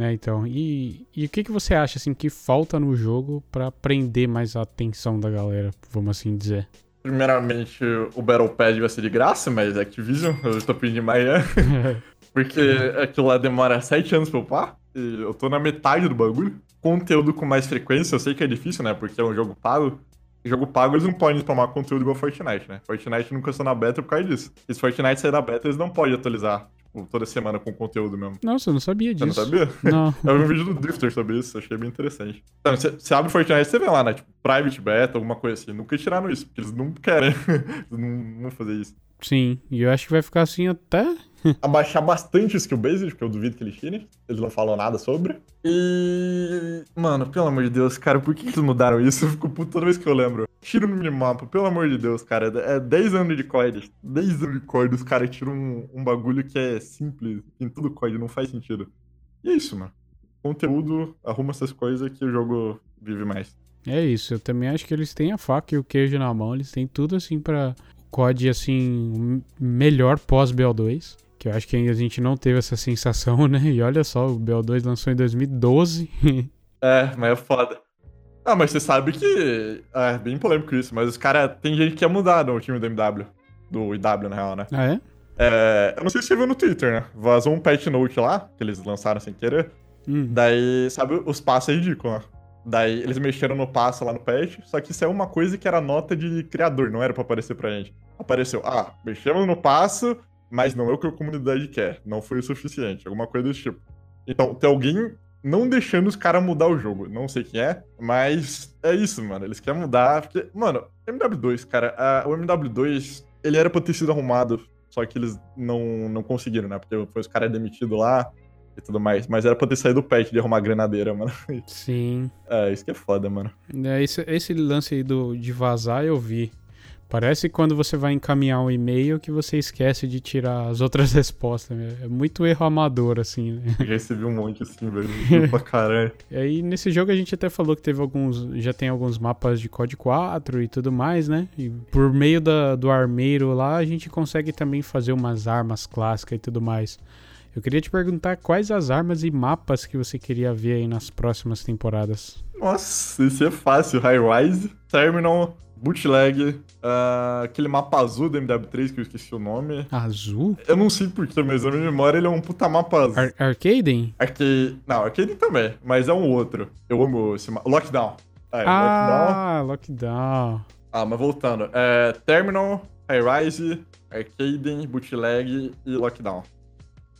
É, então. E, e o que, que você acha, assim, que falta no jogo pra prender mais a atenção da galera, vamos assim dizer? Primeiramente, o Battle Pass vai ser de graça, mas Activision, eu estou pedindo mais, né? Porque aquilo lá demora 7 anos pra upar, e eu tô na metade do bagulho. Conteúdo com mais frequência, eu sei que é difícil, né? Porque é um jogo pago. Jogo pago, eles não podem spamar conteúdo igual Fortnite, né? Fortnite nunca está na beta por causa disso. E se Fortnite sair da beta, eles não podem atualizar toda semana com conteúdo mesmo. Nossa, eu não sabia disso. Você não sabia? Não. Eu vi um vídeo do Drifter sobre isso, achei bem interessante. Então, você, você abre Fortnite, você vê lá, né? Tipo, Private Beta, alguma coisa assim. Nunca tiraram isso, porque eles não querem. eles não vão fazer isso. Sim, e eu acho que vai ficar assim até. Abaixar bastante o skill based, porque eu duvido que eles tirem. Eles não falam nada sobre. E. Mano, pelo amor de Deus, cara, por que eles mudaram isso? Eu fico puto toda vez que eu lembro. Tiro no minimapa, pelo amor de Deus, cara. É 10 anos de código. 10 anos de código, os caras tiram um, um bagulho que é simples. Tem tudo código, não faz sentido. E é isso, mano. Conteúdo, arruma essas coisas que o jogo vive mais. É isso, eu também acho que eles têm a faca e o queijo na mão, eles têm tudo assim pra COD assim melhor pós BO2, que eu acho que ainda a gente não teve essa sensação, né? E olha só, o BO2 lançou em 2012. é, mas é foda. Ah, mas você sabe que é bem polêmico isso, mas os caras tem gente que quer mudar no time do MW, do IW na real, né? Ah, é? É, eu não sei se você viu no Twitter, né? Vazou um patch note lá, que eles lançaram sem querer. Hum. Daí, sabe, os passos é ridículo, né? Daí eles mexeram no passo lá no patch, só que isso é uma coisa que era nota de criador, não era pra aparecer pra gente. Apareceu, ah, mexemos no passo, mas não é o que a comunidade quer, não foi o suficiente, alguma coisa desse tipo. Então, tem alguém não deixando os caras mudar o jogo. Não sei quem é, mas é isso, mano. Eles querem mudar, porque, mano, MW2, cara, a, o MW2, ele era pra ter sido arrumado, só que eles não, não conseguiram, né? Porque foi os caras demitidos lá e tudo mais. Mas era pra ter saído do patch de arrumar granadeira, mano. Sim. É, isso que é foda, mano. É, esse, esse lance aí do, de vazar eu vi. Parece quando você vai encaminhar um e-mail que você esquece de tirar as outras respostas. né? É muito erro amador, assim, né? Já recebi um monte assim, velho. pra caralho. E aí, nesse jogo a gente até falou que teve alguns. Já tem alguns mapas de COD 4 e tudo mais, né? E por meio da, do armeiro lá, a gente consegue também fazer umas armas clássicas e tudo mais. Eu queria te perguntar quais as armas e mapas que você queria ver aí nas próximas temporadas. Nossa, isso é fácil. High Rise, Terminal, Bootleg, uh, aquele mapa azul do MW3 que eu esqueci o nome. Azul? Eu não sei porquê, mas na minha memória ele é um puta mapa azul. Ar Arcaden? Arcade. Não, Arcade também, mas é um outro. Eu amo esse mapa. Lockdown. É, ah, Lockdown. Lockdown. Ah, mas voltando. É, Terminal, High Rise, Arcaden, Bootleg e Lockdown.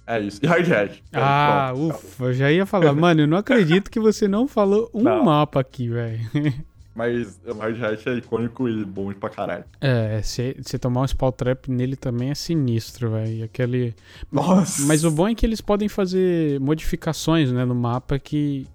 É isso. E Hard Hat. Ah, Pronto. ufa, eu já ia falar. Mano, eu não acredito que você não falou um não. mapa aqui, velho. Mas o Hard Hat é icônico e bom pra caralho. É, se você tomar um spawn trap nele também é sinistro, velho. Aquele. Nossa! Mas o bom é que eles podem fazer modificações, né, no mapa que.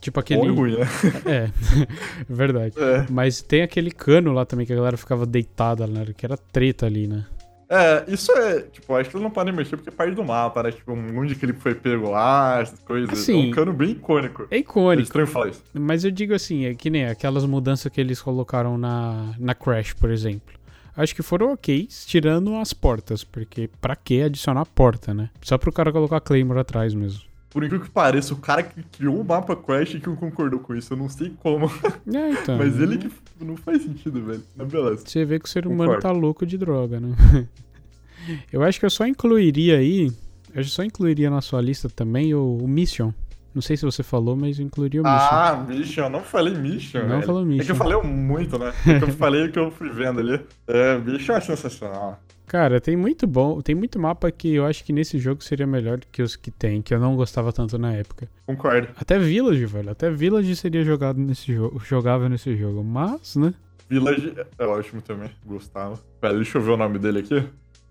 Tipo aquele. Bom e ruim, né? É, verdade. É. Mas tem aquele cano lá também que a galera ficava deitada, né? Que era treta ali, né? É, isso é, tipo, acho que eles não podem mexer porque é parte do mapa, né? Tipo, um monte de clipe foi pego lá, essas coisas. Assim, é um cano bem icônico. É icônico. É estranho falar isso. Mas eu digo assim, é que nem aquelas mudanças que eles colocaram na, na Crash, por exemplo. Acho que foram ok, tirando as portas, porque pra que adicionar porta, né? Só pro cara colocar Claymore atrás mesmo. Por incrível que pareça, o cara que criou o mapa Crash que concordou com isso. Eu não sei como. É, então. Mas ele que não faz sentido, velho. Mas beleza. Você vê que o ser humano Concordo. tá louco de droga, né? eu acho que eu só incluiria aí. Eu só incluiria na sua lista também o, o Mission. Não sei se você falou, mas eu incluiria o Mission. Ah, Mission. Não falei Mission. Não velho. falou Mission. É que eu falei muito, né? É que eu falei que eu fui vendo ali. É, Mission é sensacional. Cara, tem muito bom, tem muito mapa que eu acho que nesse jogo seria melhor do que os que tem, que eu não gostava tanto na época. Concordo. Até Village, velho. Até Village seria jogado nesse jogo, jogável nesse jogo, mas, né? Village é ótimo também, gostava. Pera, deixa eu ver o nome dele aqui.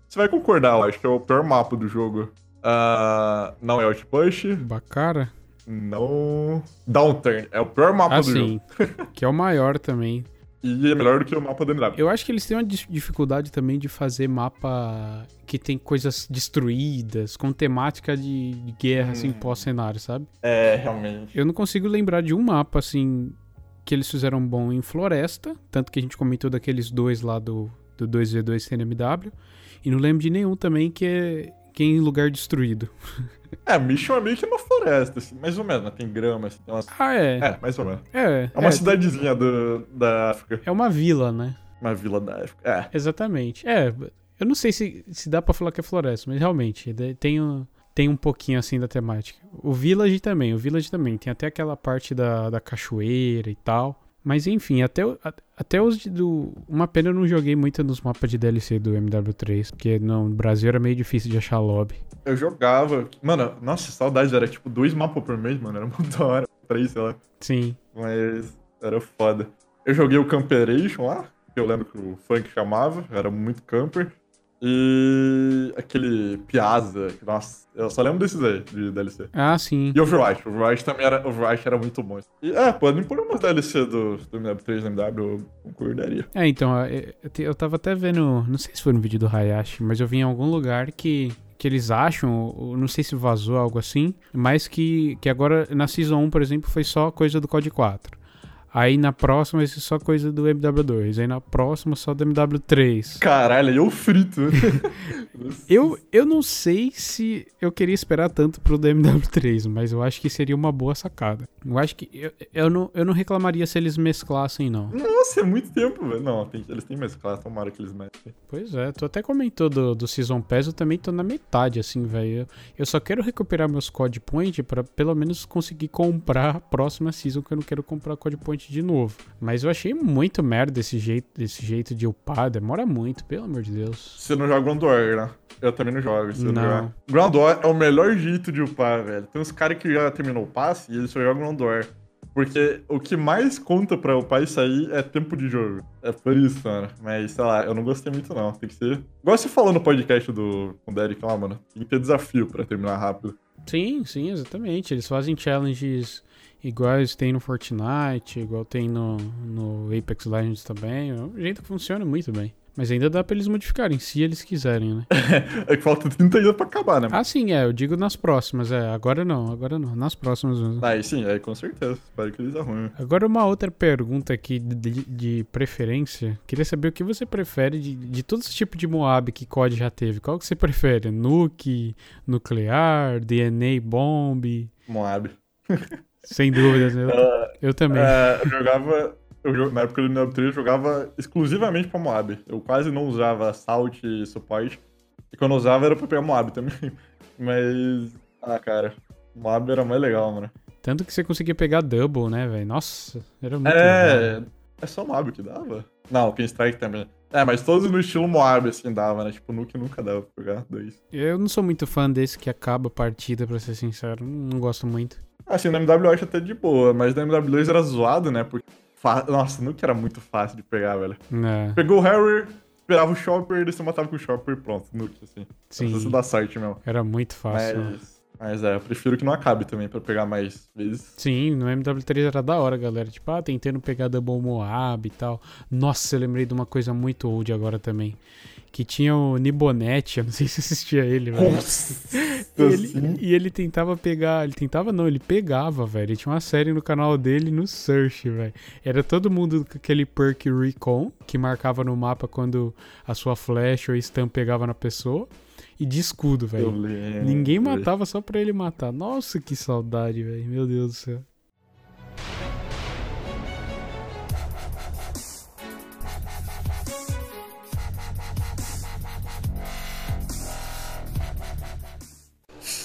Você vai concordar, eu acho que é o pior mapa do jogo. Uh, não é Outpush. Bacara? Não. Downturn. É o pior mapa ah, do sim. jogo. que é o maior tambem. E é melhor do que o mapa do MW. Eu acho que eles têm uma dificuldade também de fazer mapa que tem coisas destruídas, com temática de, guerra, hum. assim, pós-cenário, sabe? É, realmente. Eu não consigo lembrar de um mapa, assim, que eles fizeram bom em floresta, tanto que a gente comentou daqueles dois lá do, do 2v2 CNMW, e não lembro de nenhum também que é, que é em lugar destruído. É, Mission é meio que uma floresta, assim, mais ou menos, né? Tem grama, assim, tem umas... Ah, é. É, mais ou menos. É, É uma é, cidadezinha do, da África. é uma vila, né? Uma vila da África. É. Exatamente. É, eu não sei se, se dá pra falar que é floresta, mas realmente tem um, tem um pouquinho assim da temática. O Village também, o Village também. Tem até aquela parte da, da cachoeira e tal. Mas enfim, até, até os de- do. Uma pena eu não joguei muito nos mapas de DLC do MW3, porque no Brasil era meio difícil de achar lobby. Eu jogava. Mano, nossa, saudades, era tipo dois mapas por mês, mano. Era muito da hora. Três, sei lá. Sim. Mas era foda. Eu joguei o Camperation lá, que eu lembro que o funk chamava, era muito camper. E aquele Piazza, nossa, eu só lembro desses aí, de DLC. Ah, sim. E Overwatch, Overwatch também era, Overwatch era muito bom. E, é, podem pôr umas DLC do, do MW3 do MW, eu concordaria. É, então, eu, eu te- eu tava até vendo, não sei se foi no vídeo do Hayashi, mas eu vi em algum lugar que, que eles acham, não sei se vazou algo assim, mas que, que agora na Season 1, por exemplo, foi só coisa do COD 4. Aí na próxima vai ser só coisa do MW2, aí na próxima só do MW3. Caralho, eu frito. Eu, eu não sei se eu queria esperar tanto pro DMW3, mas eu acho que seria uma boa sacada. Eu acho que eu, eu, não, eu não reclamaria se eles mesclassem, não. Nossa, é muito tempo, velho. Não, tem- eles têm mais classe, tomara que eles metem. Pois é, tu até comentou do, do Season Pass, eu também tô na metade, assim, velho. Eu, eu só quero recuperar meus Code Point pra pelo menos conseguir comprar a próxima Season, que eu não quero comprar Code Point de novo. Mas eu achei muito merda esse jeito, esse jeito de upar, demora muito, pelo amor de Deus. Você não joga War, né? Eu também não jogo. Você não. Ground War é o melhor jeito de upar, velho. Tem uns caras que já terminou o passe e eles só jogam Ground War. Porque o que mais conta pra upar isso aí é tempo de jogo. É por isso, mano. Mas, sei lá, eu não gostei muito, não. Tem que ser. Igual você falou no podcast do com o Derek lá, mano. Tem que ter desafio pra terminar rápido. Sim, sim, exatamente. Eles fazem challenges iguais tem no Fortnite, igual tem no, no Apex Legends também. É um jeito que funciona muito bem. Mas ainda dá pra eles modificarem, se eles quiserem, né? É que falta 30 dias pra acabar, né? Ah, sim, é. Eu digo nas próximas, é. Agora não, agora não. Nas próximas mesmo. Aí sim, aí com certeza. Espero que eles arrumem. Agora uma outra pergunta aqui de, de preferência. Queria saber o que você prefere de, de todo esse tipo de Moab que COD já teve. Qual que você prefere? Nuke, nuclear, DNA bomb? Moab. Sem dúvidas? Eu, eu também. É, eu jogava. Eu, na época do Neo 3 eu jogava exclusivamente pra Moab. Eu quase não usava Assault e suporte. E quando eu usava era pra pegar Moab também. Mas. Ah, cara. Moab era mais legal, mano. Tanto que você conseguia pegar double, né, velho? Nossa, era muito legal. É. É só Moab que dava? Não, Ken Strike também. É, mas todos no estilo Moab, assim, dava, né? Tipo, Nuke nunca dava pra pegar dois. Eu não sou muito fã desse que acaba a partida, pra ser sincero. Não gosto muito. Assim, no MW eu acho até de boa, mas no MW2 era zoado, né? Porque. Fa- Nossa, Nuke era muito fácil de pegar, velho. É, Pegou o Harry, esperava o Chopper, daí você matava com o Chopper e pronto, Nuke, assim. sim. Você dá sorte mesmo. Era muito fácil. Mas, mas é, eu prefiro que não acabe também, pra pegar mais vezes. Sim, no MW3 era da hora, galera. Tipo, ah, tentando pegar Double Moab e tal. Nossa, eu lembrei de uma coisa muito old agora também. Que tinha o Nibonete, eu não sei se assistia ele, velho. Nossa! E ele, e ele tentava pegar. Ele tentava não, ele pegava, velho. Ele tinha uma série no canal dele no Search, velho. Era todo mundo com aquele perk Recon, que marcava no mapa quando a sua flash ou stun pegava na pessoa. E de escudo, velho. Ninguém matava só pra ele matar. Nossa, que saudade, velho. Meu Deus do céu.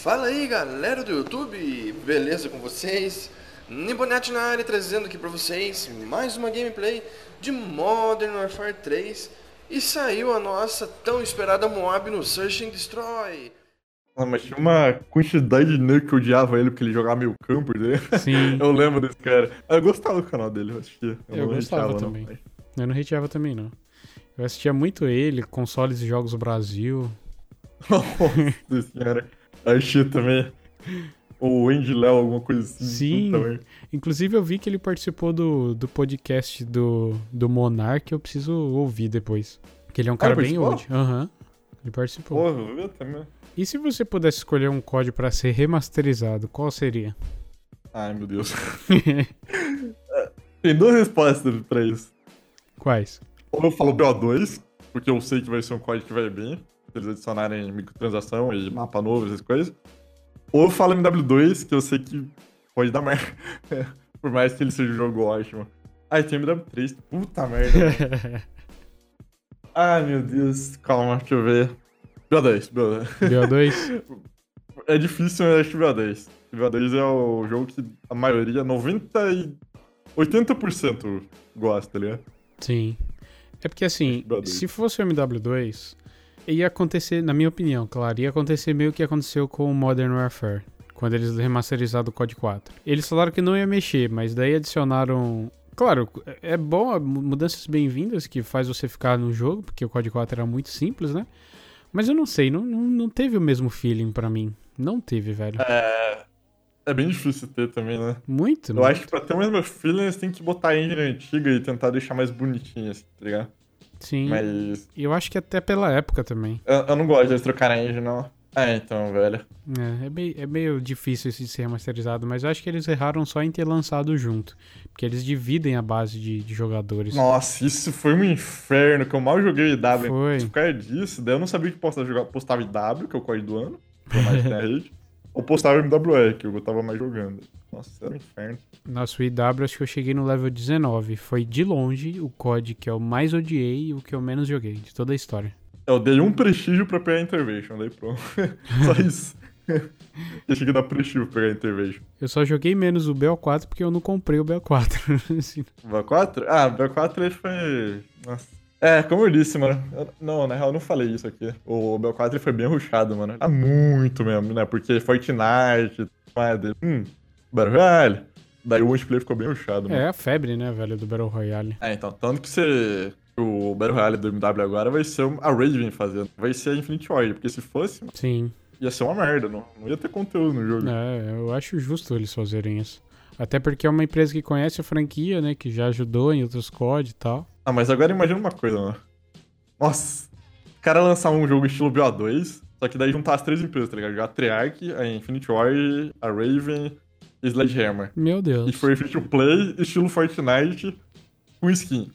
Fala aí galera do YouTube, beleza com vocês? Nibonete na área trazendo aqui pra vocês mais uma gameplay de Modern Warfare 3 e saiu a nossa tão esperada Moab no Search and Destroy. Ah, mas tinha uma quantidade de nerd que eu odiava ele porque ele jogava meio camper dele. Sim. Eu lembro desse cara. Eu gostava do canal dele, eu assistia. Eu não gostava hateava, não. também. Eu não hateava também, não. Eu assistia muito ele, consoles e jogos Brasil. Nossa senhora. Achei também. O Andy Léo, alguma coisa assim. Sim. merda. Inclusive, eu vi que ele participou do, do podcast do, do Monark, eu preciso ouvir depois. Que ele é um cara bem participou? old. Aham. Ele participou. Porra, eu também. E se você pudesse escolher um código pra ser remasterizado, qual seria? Ai, meu Deus. Tem duas respostas pra isso. Quais? Ou eu falo BO2, porque eu sei que vai ser um código que vai bem, eles adicionarem microtransação e mapa novo, essas coisas. Ou eu falo MW2, que eu sei que pode dar merda. Por mais que ele seja um jogo ótimo. Ah, tem MW3. Puta merda. Ai, meu Deus. Calma, deixa eu ver. BO2, BO2. BO2? É difícil, mas acho que BO2. BO2 é o jogo que a maioria, 90 e 80% gosta, tá ligado? Sim. É porque assim, se fosse o MW2, ia acontecer, na minha opinião, claro, ia acontecer meio que aconteceu com o Modern Warfare, quando eles remasterizaram o COD 4. Eles falaram que não ia mexer, mas daí adicionaram Claro, é bom, mudanças bem-vindas que faz você ficar no jogo, porque o COD 4 era muito simples, né? Mas eu não sei, não, não, não teve o mesmo feeling para mim. Não teve, velho. É. É bem difícil ter também, né? Muito, Eu muito. acho que pra ter o mesmo feeling, você tem que botar a engine antiga e tentar deixar mais bonitinha, assim, tá ligado? Sim. Mas. Eu acho que até pela época também. Eu, eu não gosto de trocar a engine, não. É, então, velho. É, é, meio, é meio difícil esse ser remasterizado, mas eu acho que eles erraram só em ter lançado junto. Porque eles dividem a base de, de jogadores. Nossa, isso foi um inferno, que eu mal joguei W. Foi. Por causa disso, daí eu não sabia que postava, jogar, postava W, que é o código do ano, que é mais na rede, ou postava MWE, que eu tava mais jogando. Nossa, era um inferno. O IW acho que eu cheguei no level 19. Foi de longe o COD que eu mais odiei e o que eu menos joguei de toda a história. Eu dei um prestígio pra pegar a Intervention, daí pronto. Só isso. eu cheguei a dar prestígio pra pegar a Intervention. Eu só joguei menos o BO4 porque eu não comprei o BO4. assim. O BO4? Ah, o BO4 ele foi. Nossa. É, como eu disse, mano. eu- não, na real, eu não falei isso aqui. O BO4 ele foi bem rushado, mano. Ah, muito mesmo, né? Porque Fortnite, Madden, hum, Battle Royale. Daí o multiplayer ficou bem rushado, mano. é a febre, né, velho, do Battle Royale. É, então, tanto que você. O Battle Royale do MW agora vai ser a Raven fazendo. Vai ser a Infinite Warrior, porque se fosse, Sim. ia ser uma merda. Não, não ia ter conteúdo no jogo. É, eu acho justo eles fazerem isso. Até porque é uma empresa que conhece a franquia, né, que já ajudou em outros COD e tal. Ah, mas agora imagina uma coisa, mano. Nossa, o cara lançar um jogo estilo BO2, só que daí juntar as três empresas, tá ligado? A Treyarch, a Infinite Warrior, a Raven Sledgehammer. Meu E Deus. for free to play, estilo Fortnite, com skin.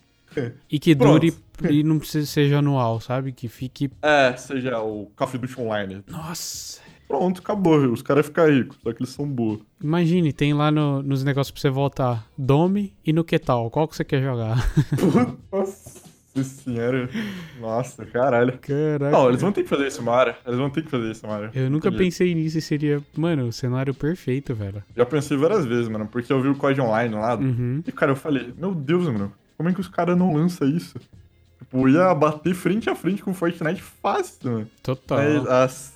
E que Pronto. dure e não precisa seja anual, sabe? Que fique. É, seja o Call of Duty Online. Nossa! Pronto, acabou. Os caras ficam ricos, só que eles são burros. Imagine, tem lá no- nos negócios pra você voltar Dome e no que tal? Qual que você quer jogar? Nossa senhora. Nossa, caralho. Caraca. Não, eles vão ter que fazer isso uma hora. Eles vão ter que fazer isso uma hora. Eu nunca Entendi. pensei nisso e seria, mano, o cenário perfeito, velho. Já pensei várias vezes, mano, porque eu vi o COD Online lá. Uhum. E, cara, eu falei, meu Deus, mano, como é que os caras não lançam isso? Tipo, ia bater frente a frente com Fortnite fácil, mano. Total. Mas, as...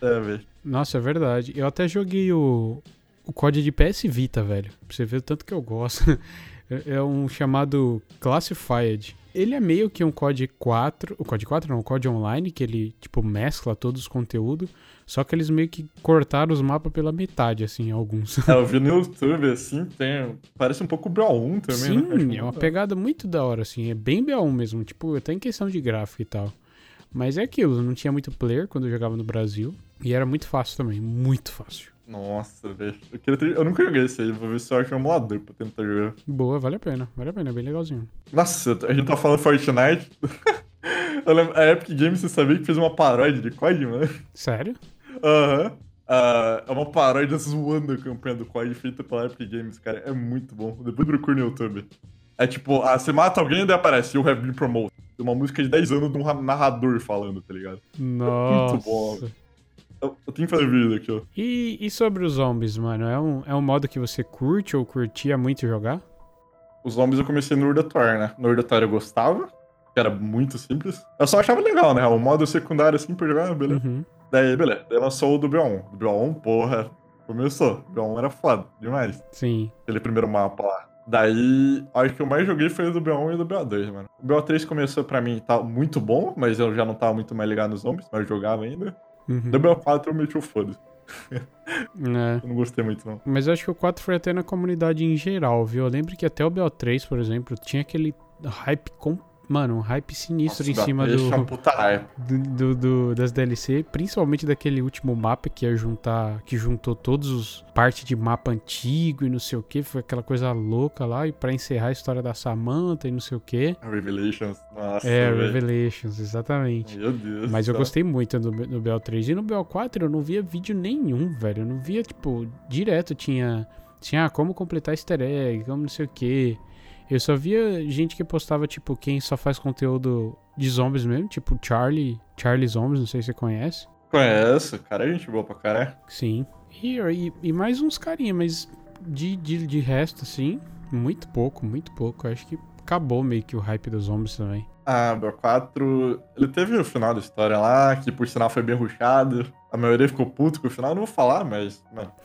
É, velho. Nossa, é verdade. Eu até joguei o, o COD de PS Vita, velho. Pra você ver o tanto que eu gosto. É- É um chamado Classified. Ele é meio que um COD 4. O COD 4 não, o COD Online, que ele, tipo, mescla todos os conteúdos. Só que eles meio que cortaram os mapas pela metade, assim, alguns. É, eu vi no YouTube, assim, tem... Parece um pouco o BO1 também, né? Sim, é uma muito- pegada muito da hora, assim. É bem BA1 mesmo, tipo, até em questão de gráfico e tal. Mas é aquilo, não tinha muito player quando eu jogava no Brasil. E era muito fácil também, muito fácil. Nossa, velho. Eu, queria ter- eu nunca joguei esse aí, vou ver se eu acho um emulador pra tentar jogar. Boa, vale a pena, vale a pena, é bem legalzinho. Nossa, a gente tá falando Fortnite. lembro, a Epic Games, você sabia que fez uma paródia de COD, mano? Sério? Aham. Ah, é uma paródia zoando a campanha do COD feita pela Epic Games, cara. É muito bom. Depois procura no YouTube. É tipo, ah, você mata alguém e daí aparece You Have Been Promoted. Uma música de 10 anos de um ra- narrador falando, tá ligado? Nossa. bom. Eu, eu tenho que fazer vídeo aqui, ó. E, e sobre os zombies, mano? É um, é um modo que você curte ou curtia muito jogar? Os zombies eu comecei no Urdator, né? No Urdator eu gostava, que era muito simples. Eu só achava legal, né? O modo secundário assim pra jogar, beleza. Uhum. Daí, beleza. Daí lançou o do B1. O B1, porra, começou. O B1 era foda, demais. Sim. Aquele primeiro mapa lá. Daí, acho que o mais joguei foi o do B1 e do BO2, mano. O BO3 começou pra mim, tá muito bom, mas eu já não tava muito mais ligado nos zombies, mas eu jogava ainda. Uhum. Do BO4 eu meti o foda. É. Eu não gostei muito, não. Mas eu acho que o 4 foi até na comunidade em geral, viu? Eu lembro que até o BO3, por exemplo, tinha aquele hype com... Mano, um hype sinistro Nossa, em cima BO3 tinha do, do, do- do- das DLC, principalmente daquele último mapa que ia juntar, que juntou todos os parte de mapa antigo e não sei o que, foi aquela coisa louca lá e pra encerrar a história da Samantha e não sei o que. Revelations. Nossa, É, velho. Revelations, exatamente. Meu Deus. Mas do eu gostei muito no, no BO3 e no BO4 eu não via vídeo nenhum, velho. Eu não via, tipo, direto tinha tinha ah, como completar easter egg, como não sei o que. Eu só via gente que postava, tipo, quem só faz conteúdo de zombies mesmo, tipo Charlie, Charlie Zombies, não sei se você conhece. Conheço, cara, é gente boa pra caralho. Sim. E, e, e mais uns carinha, mas de, de, de resto, assim, muito pouco, muito pouco. Eu acho que acabou meio que o hype dos zombies também. Ah, BO4, ele teve o final da história lá, que por sinal foi bem rushado. A maioria ficou puto com o final, não vou falar, mas.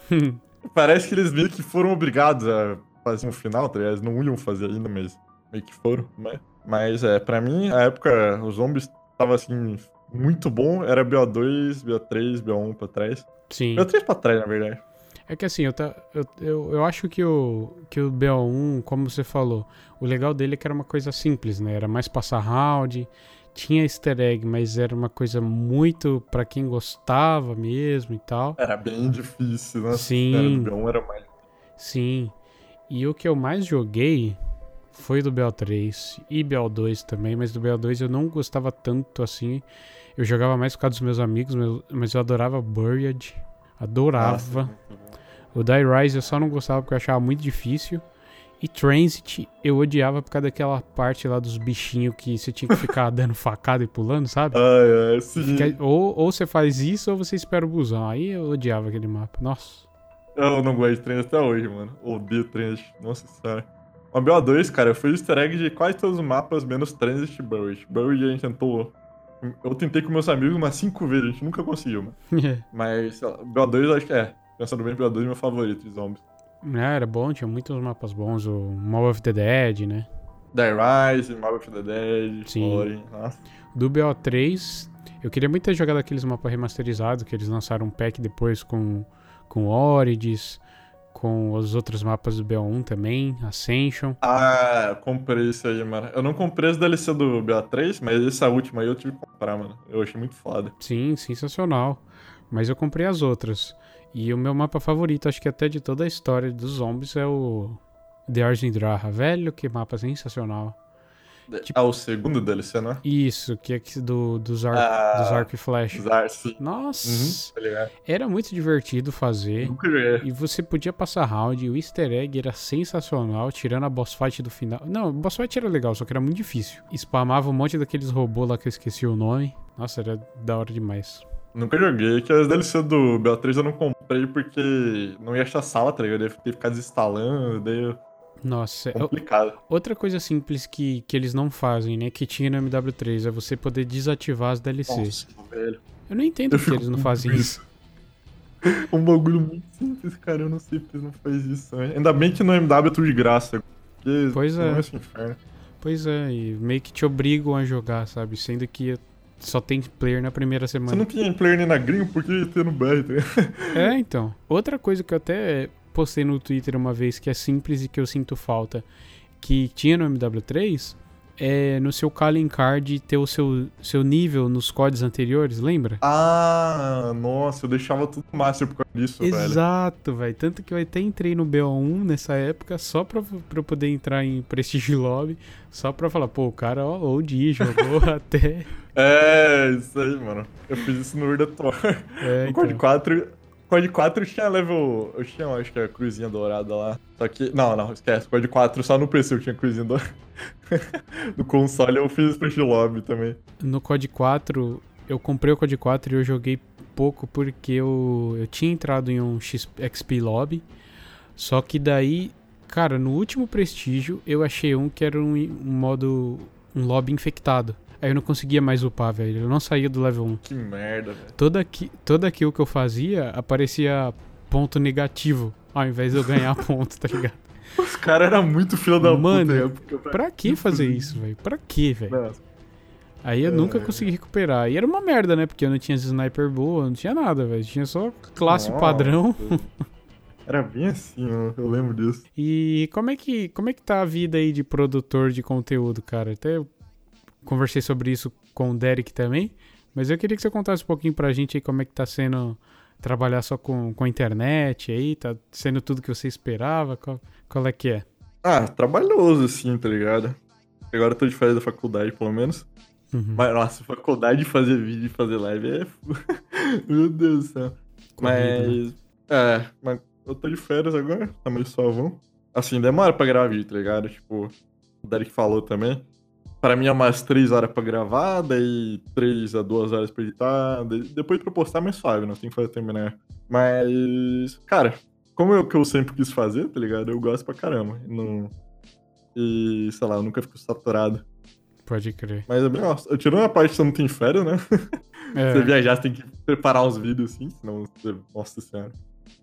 Parece que eles meio que foram obrigados a fazer um final, tá ligado? Eles não iam fazer ainda, mas meio que foram. Mas, mas é, pra mim, a época, os zombies tava assim, muito bom. Era BO2, BO3, BO1 pra trás. Sim. BO3 pra trás, na verdade. É que assim, eu, tá, eu, eu, eu acho que o, que o BO1, como você falou, o legal dele é que era uma coisa simples, né? Era mais passar round, tinha easter egg, mas era uma coisa muito pra quem gostava mesmo e tal. Era bem difícil, né? Sim. Era, BO1 era mais. Sim. E o que eu mais joguei foi do BO3 e BO2 também, mas do BO2 eu não gostava tanto assim. Eu jogava mais por causa dos meus amigos, mas- eu adorava Buried. Adorava. Nossa. O Die Rise eu só não gostava porque eu achava muito difícil. E Transit eu odiava por causa daquela parte lá dos bichinhos que você tinha que ficar dando facada e pulando, sabe? Ai, ai, sim. Ou, ou você faz isso ou você espera o busão. Aí eu odiava aquele mapa. Nossa. Eu não gosto de trem até hoje, mano. Odeio trem. Nossa senhora. O BO2, cara, foi easter egg de quase todos os mapas, menos Transit e Buried. Buried a gente tentou. Eu tentei com meus amigos umas 5 vezes, a gente nunca conseguiu, mano. Mas, sei lá, BO2 eu acho que é. Pensando bem, BO2 é meu favorito de zombies. É, era bom, tinha muitos mapas bons. O Mall of the Dead, né? Die Rise, Mob of the Dead, Sim. Ori, nossa. Do BO3, eu queria muito ter jogado aqueles mapas remasterizados que eles lançaram um pack depois com, com Origins, com os outros mapas do BO1 também, Ascension. Ah, eu comprei isso aí, mano. Eu não comprei as DLC do BO3, mas essa última aí eu tive que comprar, mano. Eu achei muito foda. Sim, sensacional. Mas eu comprei as outras. E o meu mapa favorito, acho que até de toda a história dos zombies, é o The Arzendraha. Velho, que mapa sensacional. Tipo- Ah, o segundo DLC, né? Isso, que é do, dos, ar, Ah, e flash. Zar, sim. Nossa, Uhum, tá ligado? era muito divertido fazer. E você podia passar round, e o easter egg era sensacional, tirando a boss fight do final. Não, o boss fight era legal, só que era muito difícil. Spamava um monte daqueles robôs lá que eu esqueci o nome. Nossa, era da hora demais. Nunca joguei, que as DLC do BO3 eu não comprei porque não ia achar sala, tá ligado? Eu ia ficar desinstalando, daí eu- Nossa, é- complicado. outra coisa simples que, que eles não fazem, né? Que tinha no MW3 é você poder desativar as DLCs. Nossa, velho. Eu não entendo Eu que eles não fazem isso. Um bagulho muito simples, cara. Eu não sei porque eles não fazem isso. né? Ainda bem que no MW é tudo de graça. Porque Pois é. é. Pois é, e meio que te obrigam a jogar, sabe? Sendo que só tem player na primeira Você semana. não tinha player nem na gringo, por que ter no BR, tá? É, então. Outra coisa que eu até postei no Twitter uma vez que é simples e que eu sinto falta, que tinha no MW3, é no seu calling card ter o seu, seu nível nos códigos anteriores, lembra? Ah, nossa, eu deixava tudo master por causa disso, velho. Exato, velho. Tanto que eu até entrei no BO1 nessa época só pra, pra eu poder entrar em Prestige Lobby, só pra falar, pô, o cara, ó, OG, jogou até. É, isso aí, mano. Eu fiz isso no War. É, No Code então. 4. Code 4 tinha level. Eu tinha, acho que a cruzinha dourada lá. Só que. Não, não, esquece. Code 4 só no PC eu tinha cruzinha dourada. no console eu fiz pra lobby também. No COD 4, eu comprei o COD 4 e eu joguei pouco porque eu, eu tinha entrado em um XP Lobby. Só que daí, cara, no último prestígio eu achei um que era um, um modo. um lobby infectado. Aí eu não conseguia mais upar, velho. Eu não saía do level 1. Que merda, velho. Toda, aqui, toda aquilo que eu fazia aparecia ponto negativo. Ao invés de eu ganhar ponto, tá ligado? Os caras eram muito filha da Mano, puta. época, velho. Pra que fazer isso, velho? Pra que, velho? Aí eu É. nunca consegui recuperar. E era uma merda, né? Porque eu não tinha sniper boa, não tinha nada, velho. Tinha só classe Nossa. padrão. Era bem assim, mano. Eu lembro disso. E como é que como é que tá a vida aí de produtor de conteúdo, cara? Até conversei sobre isso com o Derek também. Mas eu queria que você contasse um pouquinho pra gente aí como é que tá sendo trabalhar só com, com a internet aí, tá sendo tudo que você esperava? Qual, qual é que é? Ah, trabalhoso, assim, tá ligado? Agora eu tô de férias da faculdade, pelo menos. Uhum. Mas, nossa, faculdade de fazer vídeo e fazer live é. Meu Deus do céu. Corrido, mas. É, mas eu tô de férias agora, tá meio suavão. Assim, demora pra gravar vídeo, tá ligado? Tipo, o Derek falou também. Pra mim é umas 3 horas pra gravar, daí 3 a 2 horas pra editar, depois pra postar é mais suave, não tem que fazer terminar. Mas, cara, como é o que eu sempre quis fazer, tá ligado? Eu gosto pra caramba. Não... E, sei lá, eu nunca fico saturado. Pode crer. Mas é bem, nossa, eu tirando a parte que você não tem férias, né? É, Você viajar, você tem que preparar uns vídeos assim, senão você. Nossa senhora.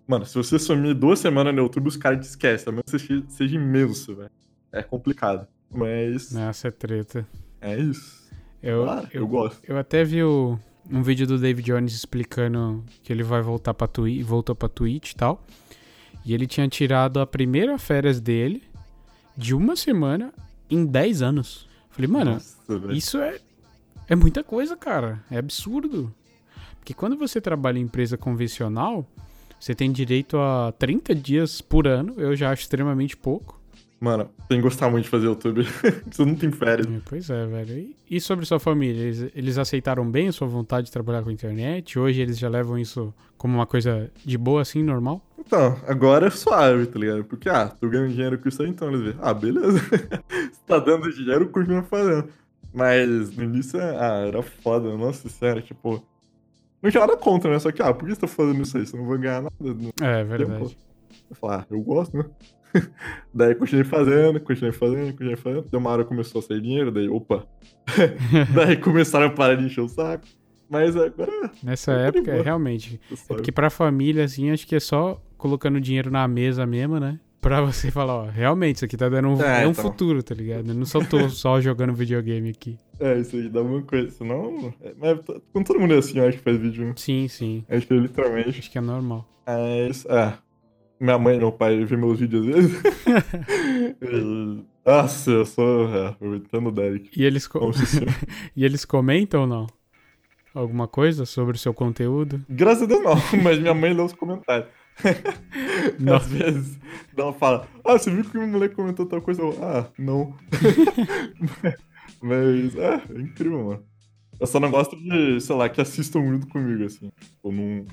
Mano, se você sumir duas semanas no YouTube, os caras te esquecem, a menos que seja imenso, velho. É complicado. Mas. Nossa, é treta. É isso. Eu, Claro, eu, eu, gosto. eu até vi o- um vídeo do David Jones explicando que ele vai voltar pra Twitch, voltou pra Twitch e tal. E ele tinha tirado a primeira férias dele de uma semana em 10 anos. Falei, mano, Nossa. Isso é, é muita coisa, cara. É absurdo. Porque quando você trabalha em empresa convencional, você tem direito a 30 dias por ano. Eu já acho extremamente pouco. Mano, tem que gostar muito de fazer YouTube. você não tem férias. É, Pois é, velho. E, sobre sua família? Eles, eles aceitaram bem a sua vontade de trabalhar com a internet? Hoje eles já levam isso como uma coisa de boa, assim, normal? Então, agora é suave, tá ligado? Porque, ah, tô ganhando dinheiro com isso aí, então eles veem. Ah, beleza. Se tá dando dinheiro, continua fazendo. Mas no início, ah, era foda, nossa senhora, tipo. Não tinha nada contra, né? Só que, ah, por que você tá fazendo isso aí? Você não vai ganhar nada. Não. É, verdade. Eu falei, ah, eu gosto, né? daí continuei fazendo, continuei fazendo, continuei fazendo. Daí uma hora começou a sair dinheiro, daí, opa. daí começaram a parar de encher o saco. Mas agora, Nessa Tá de época, boa. realmente. É porque pra família, assim, acho que é só colocando dinheiro na mesa mesmo, né? Pra você falar, ó, realmente, isso aqui tá dando um, É, é um então. futuro, tá ligado? Eu não só tô só jogando videogame aqui. É, isso aí dá uma coisa. Senão. É, mas com todo mundo é assim, eu acho que faz vídeo. Sim, sim. Acho que literalmente. Acho que é normal. Mas, é. Minha mãe e meu pai vê meus vídeos às vezes. E- Nossa, eu sou. É, eu entendo o Derek. E eles, co- e eles comentam ou não? Alguma coisa sobre o seu conteúdo? Graças a Deus não, mas minha mãe lê os comentários. Não. Às vezes ela fala, ah, você viu que o moleque comentou tal coisa? Eu, ah, não. mas, é, é incrível, mano. Eu só não gosto de, sei lá, que assistam muito comigo, assim. Eu não,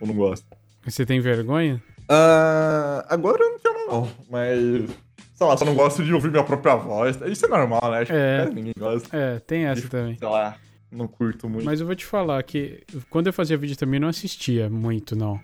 eu não gosto. Você tem vergonha? Ah, agora eu não tenho não, mas... Sei lá, só não gosto de ouvir minha própria voz. Isso é normal, né? Acho É. que ninguém gosta. É, tem essa também. Sei lá, não curto muito. Mas eu vou te falar que quando eu fazia vídeo também eu não assistia muito, não.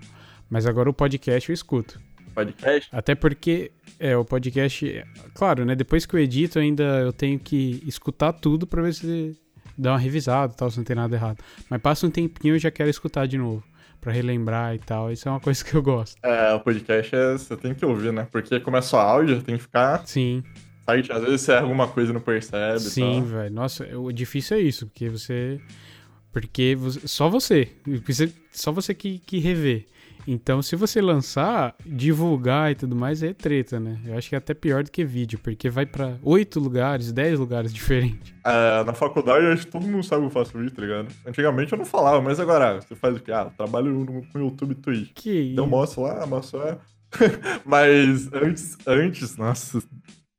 Mas agora o podcast eu escuto. Podcast? Até porque é o podcast, claro, né? Depois que eu edito, ainda eu tenho que escutar tudo pra ver se dá uma revisada, e tal, se não tem nada errado. Mas passa um tempinho eu já quero escutar de novo, Pra relembrar e tal. Isso é uma coisa que eu gosto. É, o podcast é, você tem que ouvir, né? Porque como é só áudio, tem que ficar Sim, site. Às vezes você erra alguma coisa e não percebe sim, velho. Nossa, o difícil é isso, porque você porque você- só você, só você que, que revê. Então, se você lançar, divulgar e tudo mais, é treta, né? Eu acho que é até pior do que vídeo, porque vai pra oito lugares, dez lugares diferentes. É, na faculdade, acho que todo mundo sabe que eu faço vídeo, tá ligado? Antigamente eu não falava, mas agora você faz o quê? Ah, eu trabalho com YouTube e Twitch. Que Então eu mostro lá, mostro lá. mas antes, antes, nossa,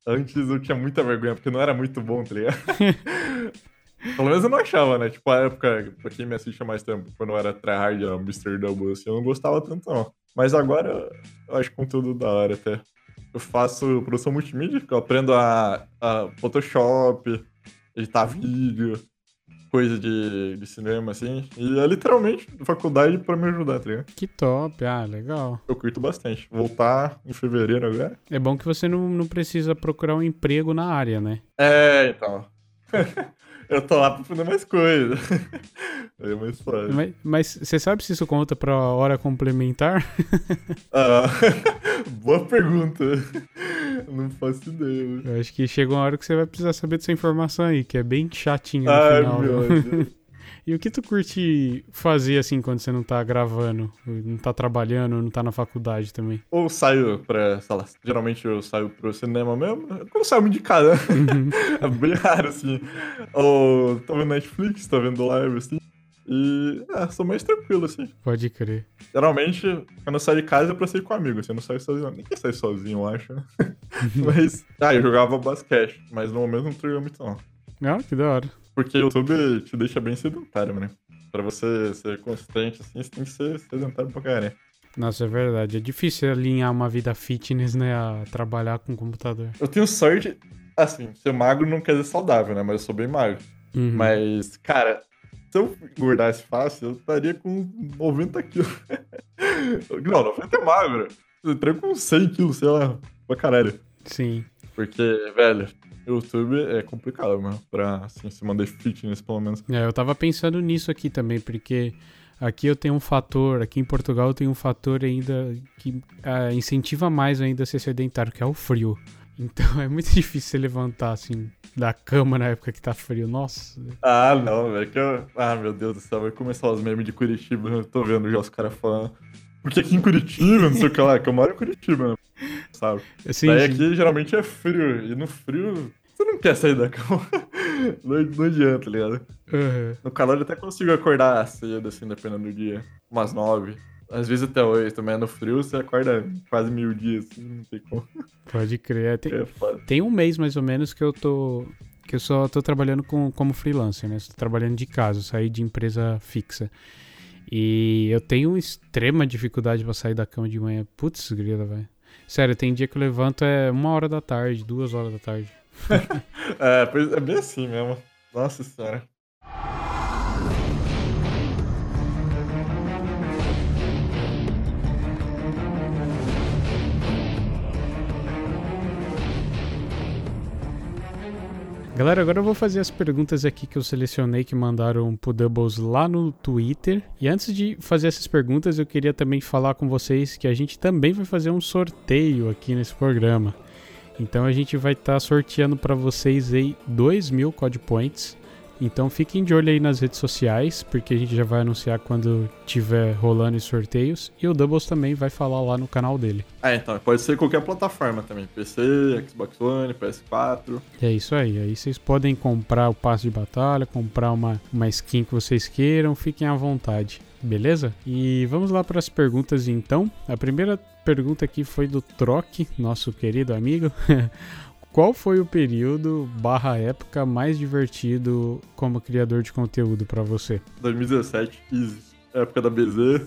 antes eu tinha muita vergonha, porque não era muito bom, tá ligado? Pelo menos eu não achava, né? Tipo, a época, pra quem me assiste há mais tempo, quando eu era tryhard, ó, Mr. Double, assim, eu não gostava tanto, não. Mas agora eu acho conteúdo da hora até. Eu faço produção multimídia, eu aprendo a, a Photoshop, editar vídeo, coisa de, de cinema, assim. E é literalmente faculdade pra me ajudar, tá ligado? Que top, ah, legal. Eu curto bastante. Voltar em fevereiro agora. É bom que você não, não precisa procurar um emprego na área, né? É, então. eu tô lá pra mais coisa. Aí é mais suave. Mas, mas você sabe se isso conta pra hora complementar? Ah, boa pergunta. Não faço ideia. mano. Eu acho que chega uma hora que você vai precisar saber dessa informação aí, que é bem chatinho no Ai, final. meu viu? Deus. E o que tu curte fazer assim quando você não tá gravando, não tá trabalhando, não tá na faculdade também? Ou saio pra, sei lá, geralmente eu saio pro cinema mesmo. Quando eu saio me de cara, uhum. é bem raro, assim. Ou tô vendo Netflix, tô vendo live, assim. E, é, sou mais tranquilo, assim. Pode crer. Geralmente, quando eu saio de casa, é pra sair com amigos. Assim, eu não saio sozinho. Ninguém sai sozinho, eu acho. mas, ah, eu jogava basquete. Mas no momento não treinava muito, não. Ah, que da hora. Porque o YouTube te deixa bem sedentário, né? Pra você ser consistente, assim, você tem que ser sedentário pra caramba. Nossa, é verdade. É difícil alinhar uma vida fitness, né? A trabalhar com computador. Eu tenho sorte, assim, ser magro não quer dizer saudável, né? Mas eu sou bem magro. Uhum. Mas, cara, se eu engordasse fácil, eu estaria com 90 quilos. não, 90 é magro. Eu estaria com 100 quilos, sei lá, pra caralho. Sim. Porque, velho, YouTube é complicado, mano, pra assim, se manter fitness, pelo menos. É, eu tava pensando nisso aqui também, porque aqui eu tenho um fator, aqui em Portugal eu tenho um fator ainda que uh, incentiva mais ainda a ser sedentário, que é o frio. Então é muito difícil você levantar, assim, da cama na época que tá frio. Nossa. Ah, não, velho. Eu... Ah, meu Deus do céu. Vai começar os memes de Curitiba. Eu tô vendo já os caras falando. Porque aqui em Curitiba, não sei o que lá, que eu moro em Curitiba, sabe? Sim, Daí sim. aqui geralmente é frio. E no frio, você não quer sair da cama. não, não adianta, tá ligado? Uhum. No calor eu até consigo acordar cedo, assim, dependendo do dia. Umas nove. Às vezes até hoje também é no frio, você acorda quase mil dias, assim, não tem como. Pode crer. É, tem, é tem um mês mais ou menos que eu tô. que eu só tô trabalhando com, como freelancer, né? Estou trabalhando de casa, saí de empresa fixa. E eu tenho extrema dificuldade para sair da cama de manhã. Putz, grila, velho. Sério, tem dia que eu levanto é uma hora da tarde, duas horas da tarde. é, é bem assim mesmo. Nossa senhora. Galera, agora eu vou fazer as perguntas aqui que eu selecionei que mandaram pro Doubles lá no Twitter. E antes de fazer essas perguntas, eu queria também falar com vocês que a gente também vai fazer um sorteio aqui nesse programa. Então a gente vai estar tá sorteando para vocês aí 2 mil Code Points. Então fiquem de olho aí nas redes sociais, porque a gente já vai anunciar quando tiver rolando os sorteios. E o Doubles também vai falar lá no canal dele. É, então, pode ser qualquer plataforma também. PC, Xbox One, PS4. É isso aí. Aí vocês podem comprar o passe de batalha, comprar uma, uma skin que vocês queiram, fiquem à vontade. Beleza? E vamos lá para as perguntas então. A primeira pergunta aqui foi do Troque, nosso querido amigo. Qual foi o período barra época mais divertido como criador de conteúdo para você? 2017, easy. Época da BZ,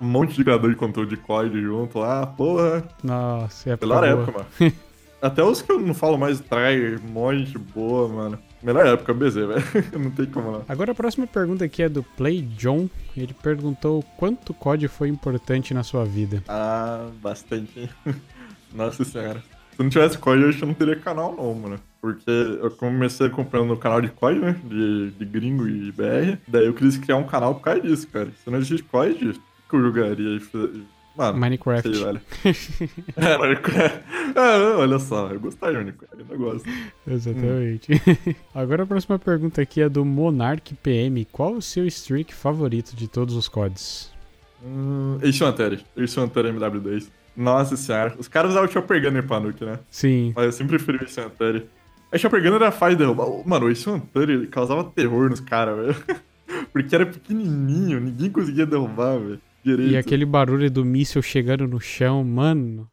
um monte de criador de conteúdo de COD junto lá, porra. Nossa, época Melhor boa. época, mano. Até os que eu não falo mais trai, um monte boa, mano. Melhor época, BZ, velho. não tem como não. Agora a próxima pergunta aqui é do Play John. Ele perguntou quanto COD foi importante na sua vida. Ah, bastante. Nossa senhora. Se não tivesse COD, eu acho que eu não teria canal, não, mano. Porque eu comecei acompanhando o canal de COD, né? De, de gringo e BR. Daí eu quis criar um canal por causa disso, cara. Se não existisse COD, o que eu jogaria? Mano, Minecraft. Sei, velho. é, Minecraft. É, olha só, eu gostava de Minecraft, eu gosto. Exatamente. Hum. Agora a próxima pergunta aqui é do Monarch PM. Qual o seu streak favorito de todos os CODs? Hum, Ace Hunter. Ace Hunter MW2. Nossa senhora. Os caras usavam o Chopper Gunner pra nuke, né? Sim. Mas eu sempre preferi o Hunter. A Chopper Gunner era fácil de derrubar. Mano, o Ace Hunter causava terror nos caras, velho. Porque era pequenininho, ninguém conseguia derrubar, velho. E aquele barulho do míssil chegando no chão, mano.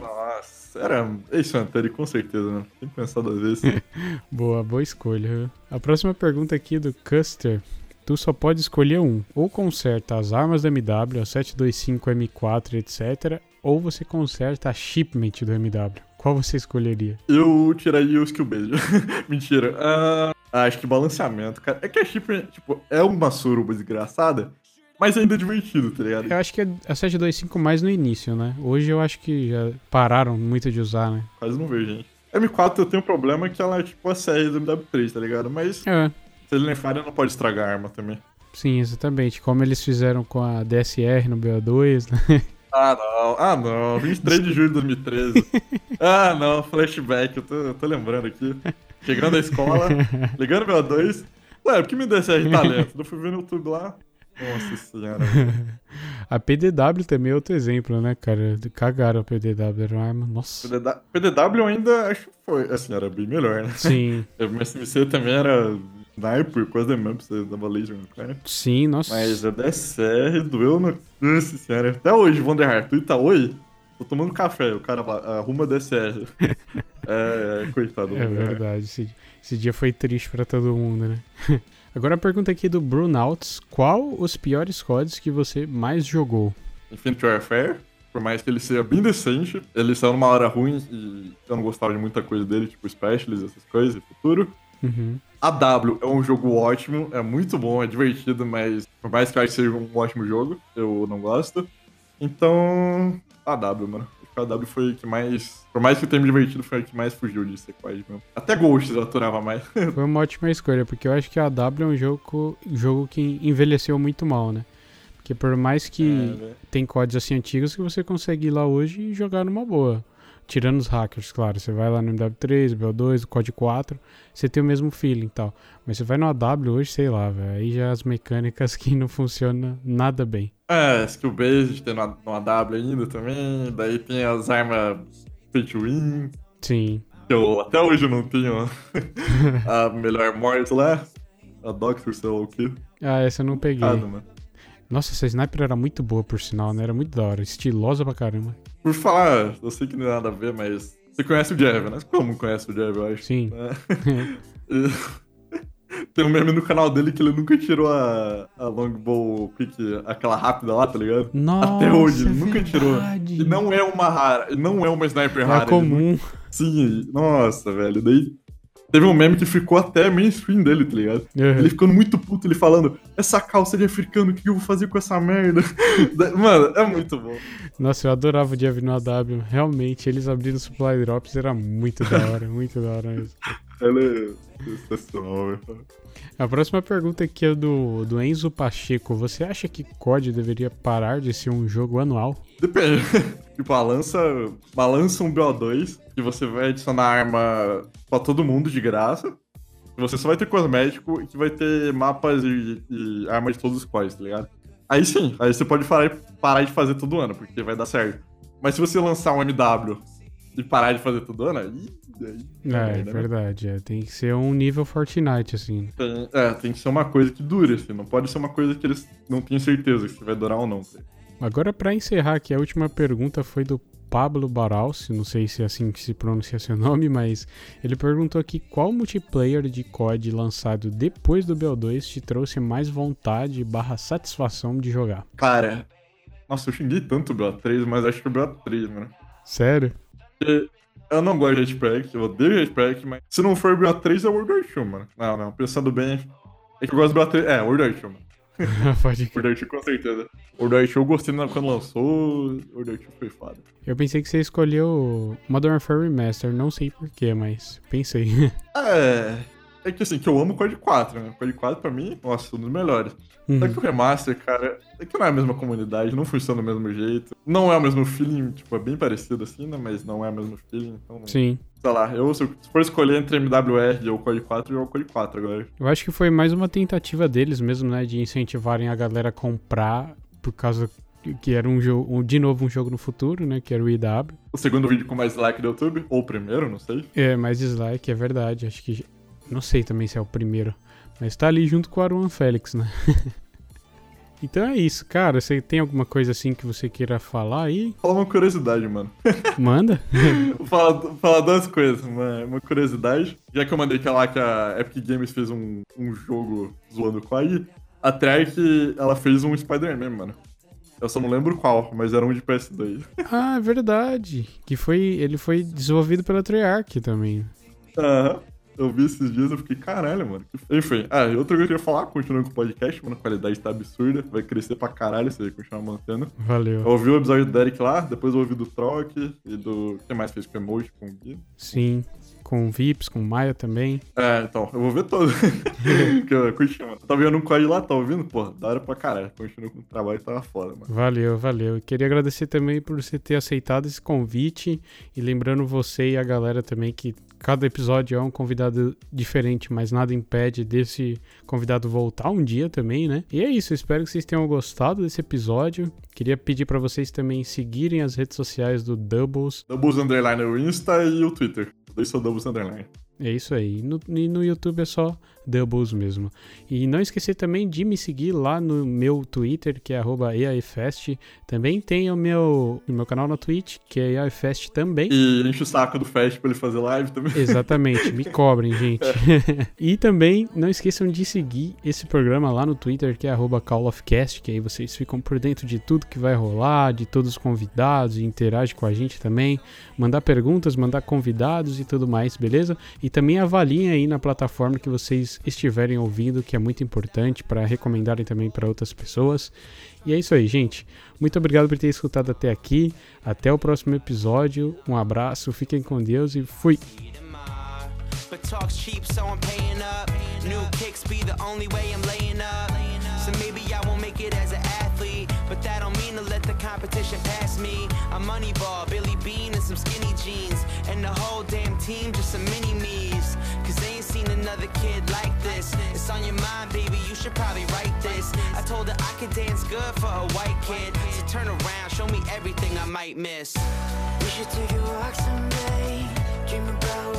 Nossa, era Ace Hunter, com certeza, né? Tem que pensar duas vezes. boa, boa escolha. A próxima pergunta aqui é do Custer tu só pode escolher um. Ou conserta as armas da MW, a 725 M4, etc. Ou você conserta a shipment do MW. Qual você escolheria? Eu tiraria o skill base. Mentira. Uh, acho que balanceamento, cara. É que a shipment, tipo, é uma suruba desgraçada, mas ainda é divertido, tá ligado? Eu acho que é a 725 mais no início, né? Hoje eu acho que já pararam muito de usar, né? Quase não vejo, gente. M4 eu tenho um problema que ela é tipo a série do MW3, tá ligado? Mas. É. Se ele nem falha, não pode estragar a arma também. Sim, exatamente. Como eles fizeram com a DSR no BO2, né? Ah, não. Ah, não. 23 de julho de 2013. ah, não. Flashback. Eu tô, eu tô lembrando aqui. Chegando à escola, ligando meu A2. Ué, por que me DSR talento? Eu fui ver no YouTube lá. Nossa senhora. a PDW também é outro exemplo, né, cara? Cagaram a PDW, era uma arma. Nossa. PDW, ainda acho que foi. Assim, era bem melhor, né? Sim. O SMC também era sniper, quase mesmo, você dava laser no cara. Sim, nossa. Mas a DSR doeu no. Nossa senhora. Até hoje, Vanderhart, tu tá oi? Tô tomando café, o cara arruma DSR. é, é, coitado. É verdade, esse, esse dia foi triste pra todo mundo, né? Agora a pergunta aqui do Brunauts: qual os piores CODs que você mais jogou? Infinite Warfare, por mais que ele seja bem decente, ele saiu numa hora ruim e eu não gostava de muita coisa dele, tipo Specialist, essas coisas, futuro. Uhum. A W é um jogo ótimo, é muito bom, é divertido, mas por mais que eu acho que seja um ótimo jogo, eu não gosto. Então, a W, mano. A W foi o que mais. Por mais que tenha me divertido, foi o que mais fugiu de sequais mesmo. Até Ghosts eu aturava mais. foi uma ótima escolha, porque eu acho que a W é um jogo, jogo que envelheceu muito mal, né? Porque por mais que é, né? tem códigos assim antigos que você consegue ir lá hoje e jogar numa boa. Tirando os hackers, claro. Você vai lá no MW3, BO2, COD 4, você tem o mesmo feeling e tal. Mas você vai no AW hoje, sei lá, velho. Aí já as mecânicas que não funcionam nada bem. É, skill based tem no, no AW ainda também. Daí tem as armas pay to win. Sim. Eu até hoje não tenho a melhor morte lá. A Doctor, sei lá o quê. Ah, essa eu não peguei. Ah, mano. Nossa, essa sniper era muito boa, por sinal, né? Era muito da hora. Estilosa pra caramba. Por falar, eu sei que não tem nada a ver, mas. Você conhece o Jev, né? Como conhece o Jev, eu acho. Sim. É. tem um meme no canal dele que ele nunca tirou a, a longbow quick, aquela rápida lá, tá ligado? Nossa, Até hoje, ele é nunca tirou. E não é uma rara, não é uma sniper rara. É comum. Sim, nossa, velho. Daí Teve um meme que ficou até mainstream dele, tá ligado? Uhum. Ele ficando muito puto, ele falando: Essa calça de africano, o que eu vou fazer com essa merda? Mano, é muito bom. Nossa, eu adorava o dia no AW. Realmente, eles abrindo supply drops era muito da hora, muito da hora mesmo. Ela é sensacional, velho. A próxima pergunta aqui é do, do Enzo Pacheco. Você acha que COD deveria parar de ser um jogo anual? Depende. tipo, balança, balança um BO2 que você vai adicionar arma pra todo mundo de graça. Você só vai ter cosmético e que vai ter mapas e, e armas de todos os quais, tá ligado? Aí sim, aí você pode parar, parar de fazer todo ano, porque vai dar certo. Mas se você lançar um MW e parar de fazer todo ano, aí. Aí é, é, é verdade. É. Tem que ser um nível Fortnite, assim. Tem, é, tem que ser uma coisa que dure, assim. Não pode ser uma coisa que eles não tenham certeza se vai durar ou não. Tá? Agora, para encerrar aqui, a última pergunta foi do Pablo Baralsi, não sei se é assim que se pronuncia seu nome, mas ele perguntou aqui qual multiplayer de COD lançado depois do BO2 te trouxe mais vontade barra satisfação de jogar? Cara, nossa, eu xinguei tanto o BO3, mas acho que o BO3, mano. Sério? Eu não gosto de Jetpack, eu odeio Jetpack, mas se não for BO3 é World War II, mano. Não, não, pensando bem, é que eu gosto do BO3, é, World War II, mano. Pode crer. World com certeza. World eu gostei quando lançou, World foi foda. Eu pensei que você escolheu Modern Warfare Remaster, não sei porquê, mas pensei. É. É que assim, que eu amo o Code 4, né? O Code 4 pra mim, nossa, um dos melhores. Uhum. Só que o remaster, cara, é que não é a mesma comunidade, não funciona do mesmo jeito. Não é o mesmo feeling, tipo, é bem parecido assim, né? Mas não é o mesmo feeling, então. Sim. Sei lá, eu, se for escolher entre MWR ou Code 4, eu o Code 4 agora. Eu acho que foi mais uma tentativa deles mesmo, né? De incentivarem a galera a comprar por causa que era um jogo, de novo um jogo no futuro, né? Que era o IW. O segundo vídeo com mais like do YouTube, ou o primeiro, não sei. É, mais dislike, é verdade. Acho que. Não sei também se é o primeiro. Mas tá ali junto com o Aruan Félix, né? Então é isso, cara. Você tem alguma coisa assim que você queira falar aí? Fala uma curiosidade, mano. Manda. fala, fala duas coisas. Uma, uma, curiosidade. Já que eu mandei que lá que a Epic Games fez um, um jogo zoando com a AI, a Trek, ela fez um Spider-Man, mano. Eu só não lembro qual, mas era um de PS2. Ah, é verdade. Que foi. Ele foi desenvolvido pela Treyarch também. Aham. Eu vi esses dias e fiquei, caralho, mano. Enfim, ah, outra coisa que eu queria falar, continuando com o podcast, mano, a qualidade tá absurda, vai crescer pra caralho se ele continuar mantendo. Valeu. Eu ouvi o episódio do Derek lá, depois eu ouvi do Troc e do. O que mais fez com o Emoji, com o Gui? Sim com Vips, com Maia também. É, então, eu vou ver todo. Eu mano. Tá vendo um código lá, tá ouvindo? Pô, da hora pra caralho. Continua com o trabalho, tava foda, mano. Valeu, valeu. Queria agradecer também por você ter aceitado esse convite. E lembrando você e a galera também que cada episódio é um convidado diferente, mas nada impede desse convidado voltar um dia também, né? E é isso, espero que vocês tenham gostado desse episódio. Queria pedir para vocês também seguirem as redes sociais do Doubles. Doubles Underline o Insta e o Twitter. Dois são Doubles Underline. É isso aí. No, e no YouTube é só Doubles mesmo. E não esquecer também de me seguir lá no meu Twitter, que é EAFest. Também tem o meu, o meu canal na Twitch, que é EAFest também. E enche o saco do Fest pra ele fazer live também. Exatamente, me cobrem, gente. e também não esqueçam de seguir esse programa lá no Twitter, que é CallOfCast, que aí vocês ficam por dentro de tudo que vai rolar, de todos os convidados, e interage com a gente também. Mandar perguntas, mandar convidados e tudo mais, beleza? E também avaliem aí na plataforma que vocês estiverem ouvindo, que é muito importante para recomendarem também para outras pessoas. E é isso aí, gente. Muito obrigado por ter escutado até aqui. Até o próximo episódio. Um abraço, fiquem com Deus e fui. But talk's cheap, so I'm paying up. New kicks be the only way I'm laying up. So maybe I won't make it as an athlete, but that don't mean to let the competition pass me. Billy Bean, and some skinny jeans, and the whole damn team just some mini me's. Another kid like this. It's on your mind, baby, you should probably write this. I told her I could dance good for a white kid. So turn around, show me everything I might miss. We should take a walk someday, dream about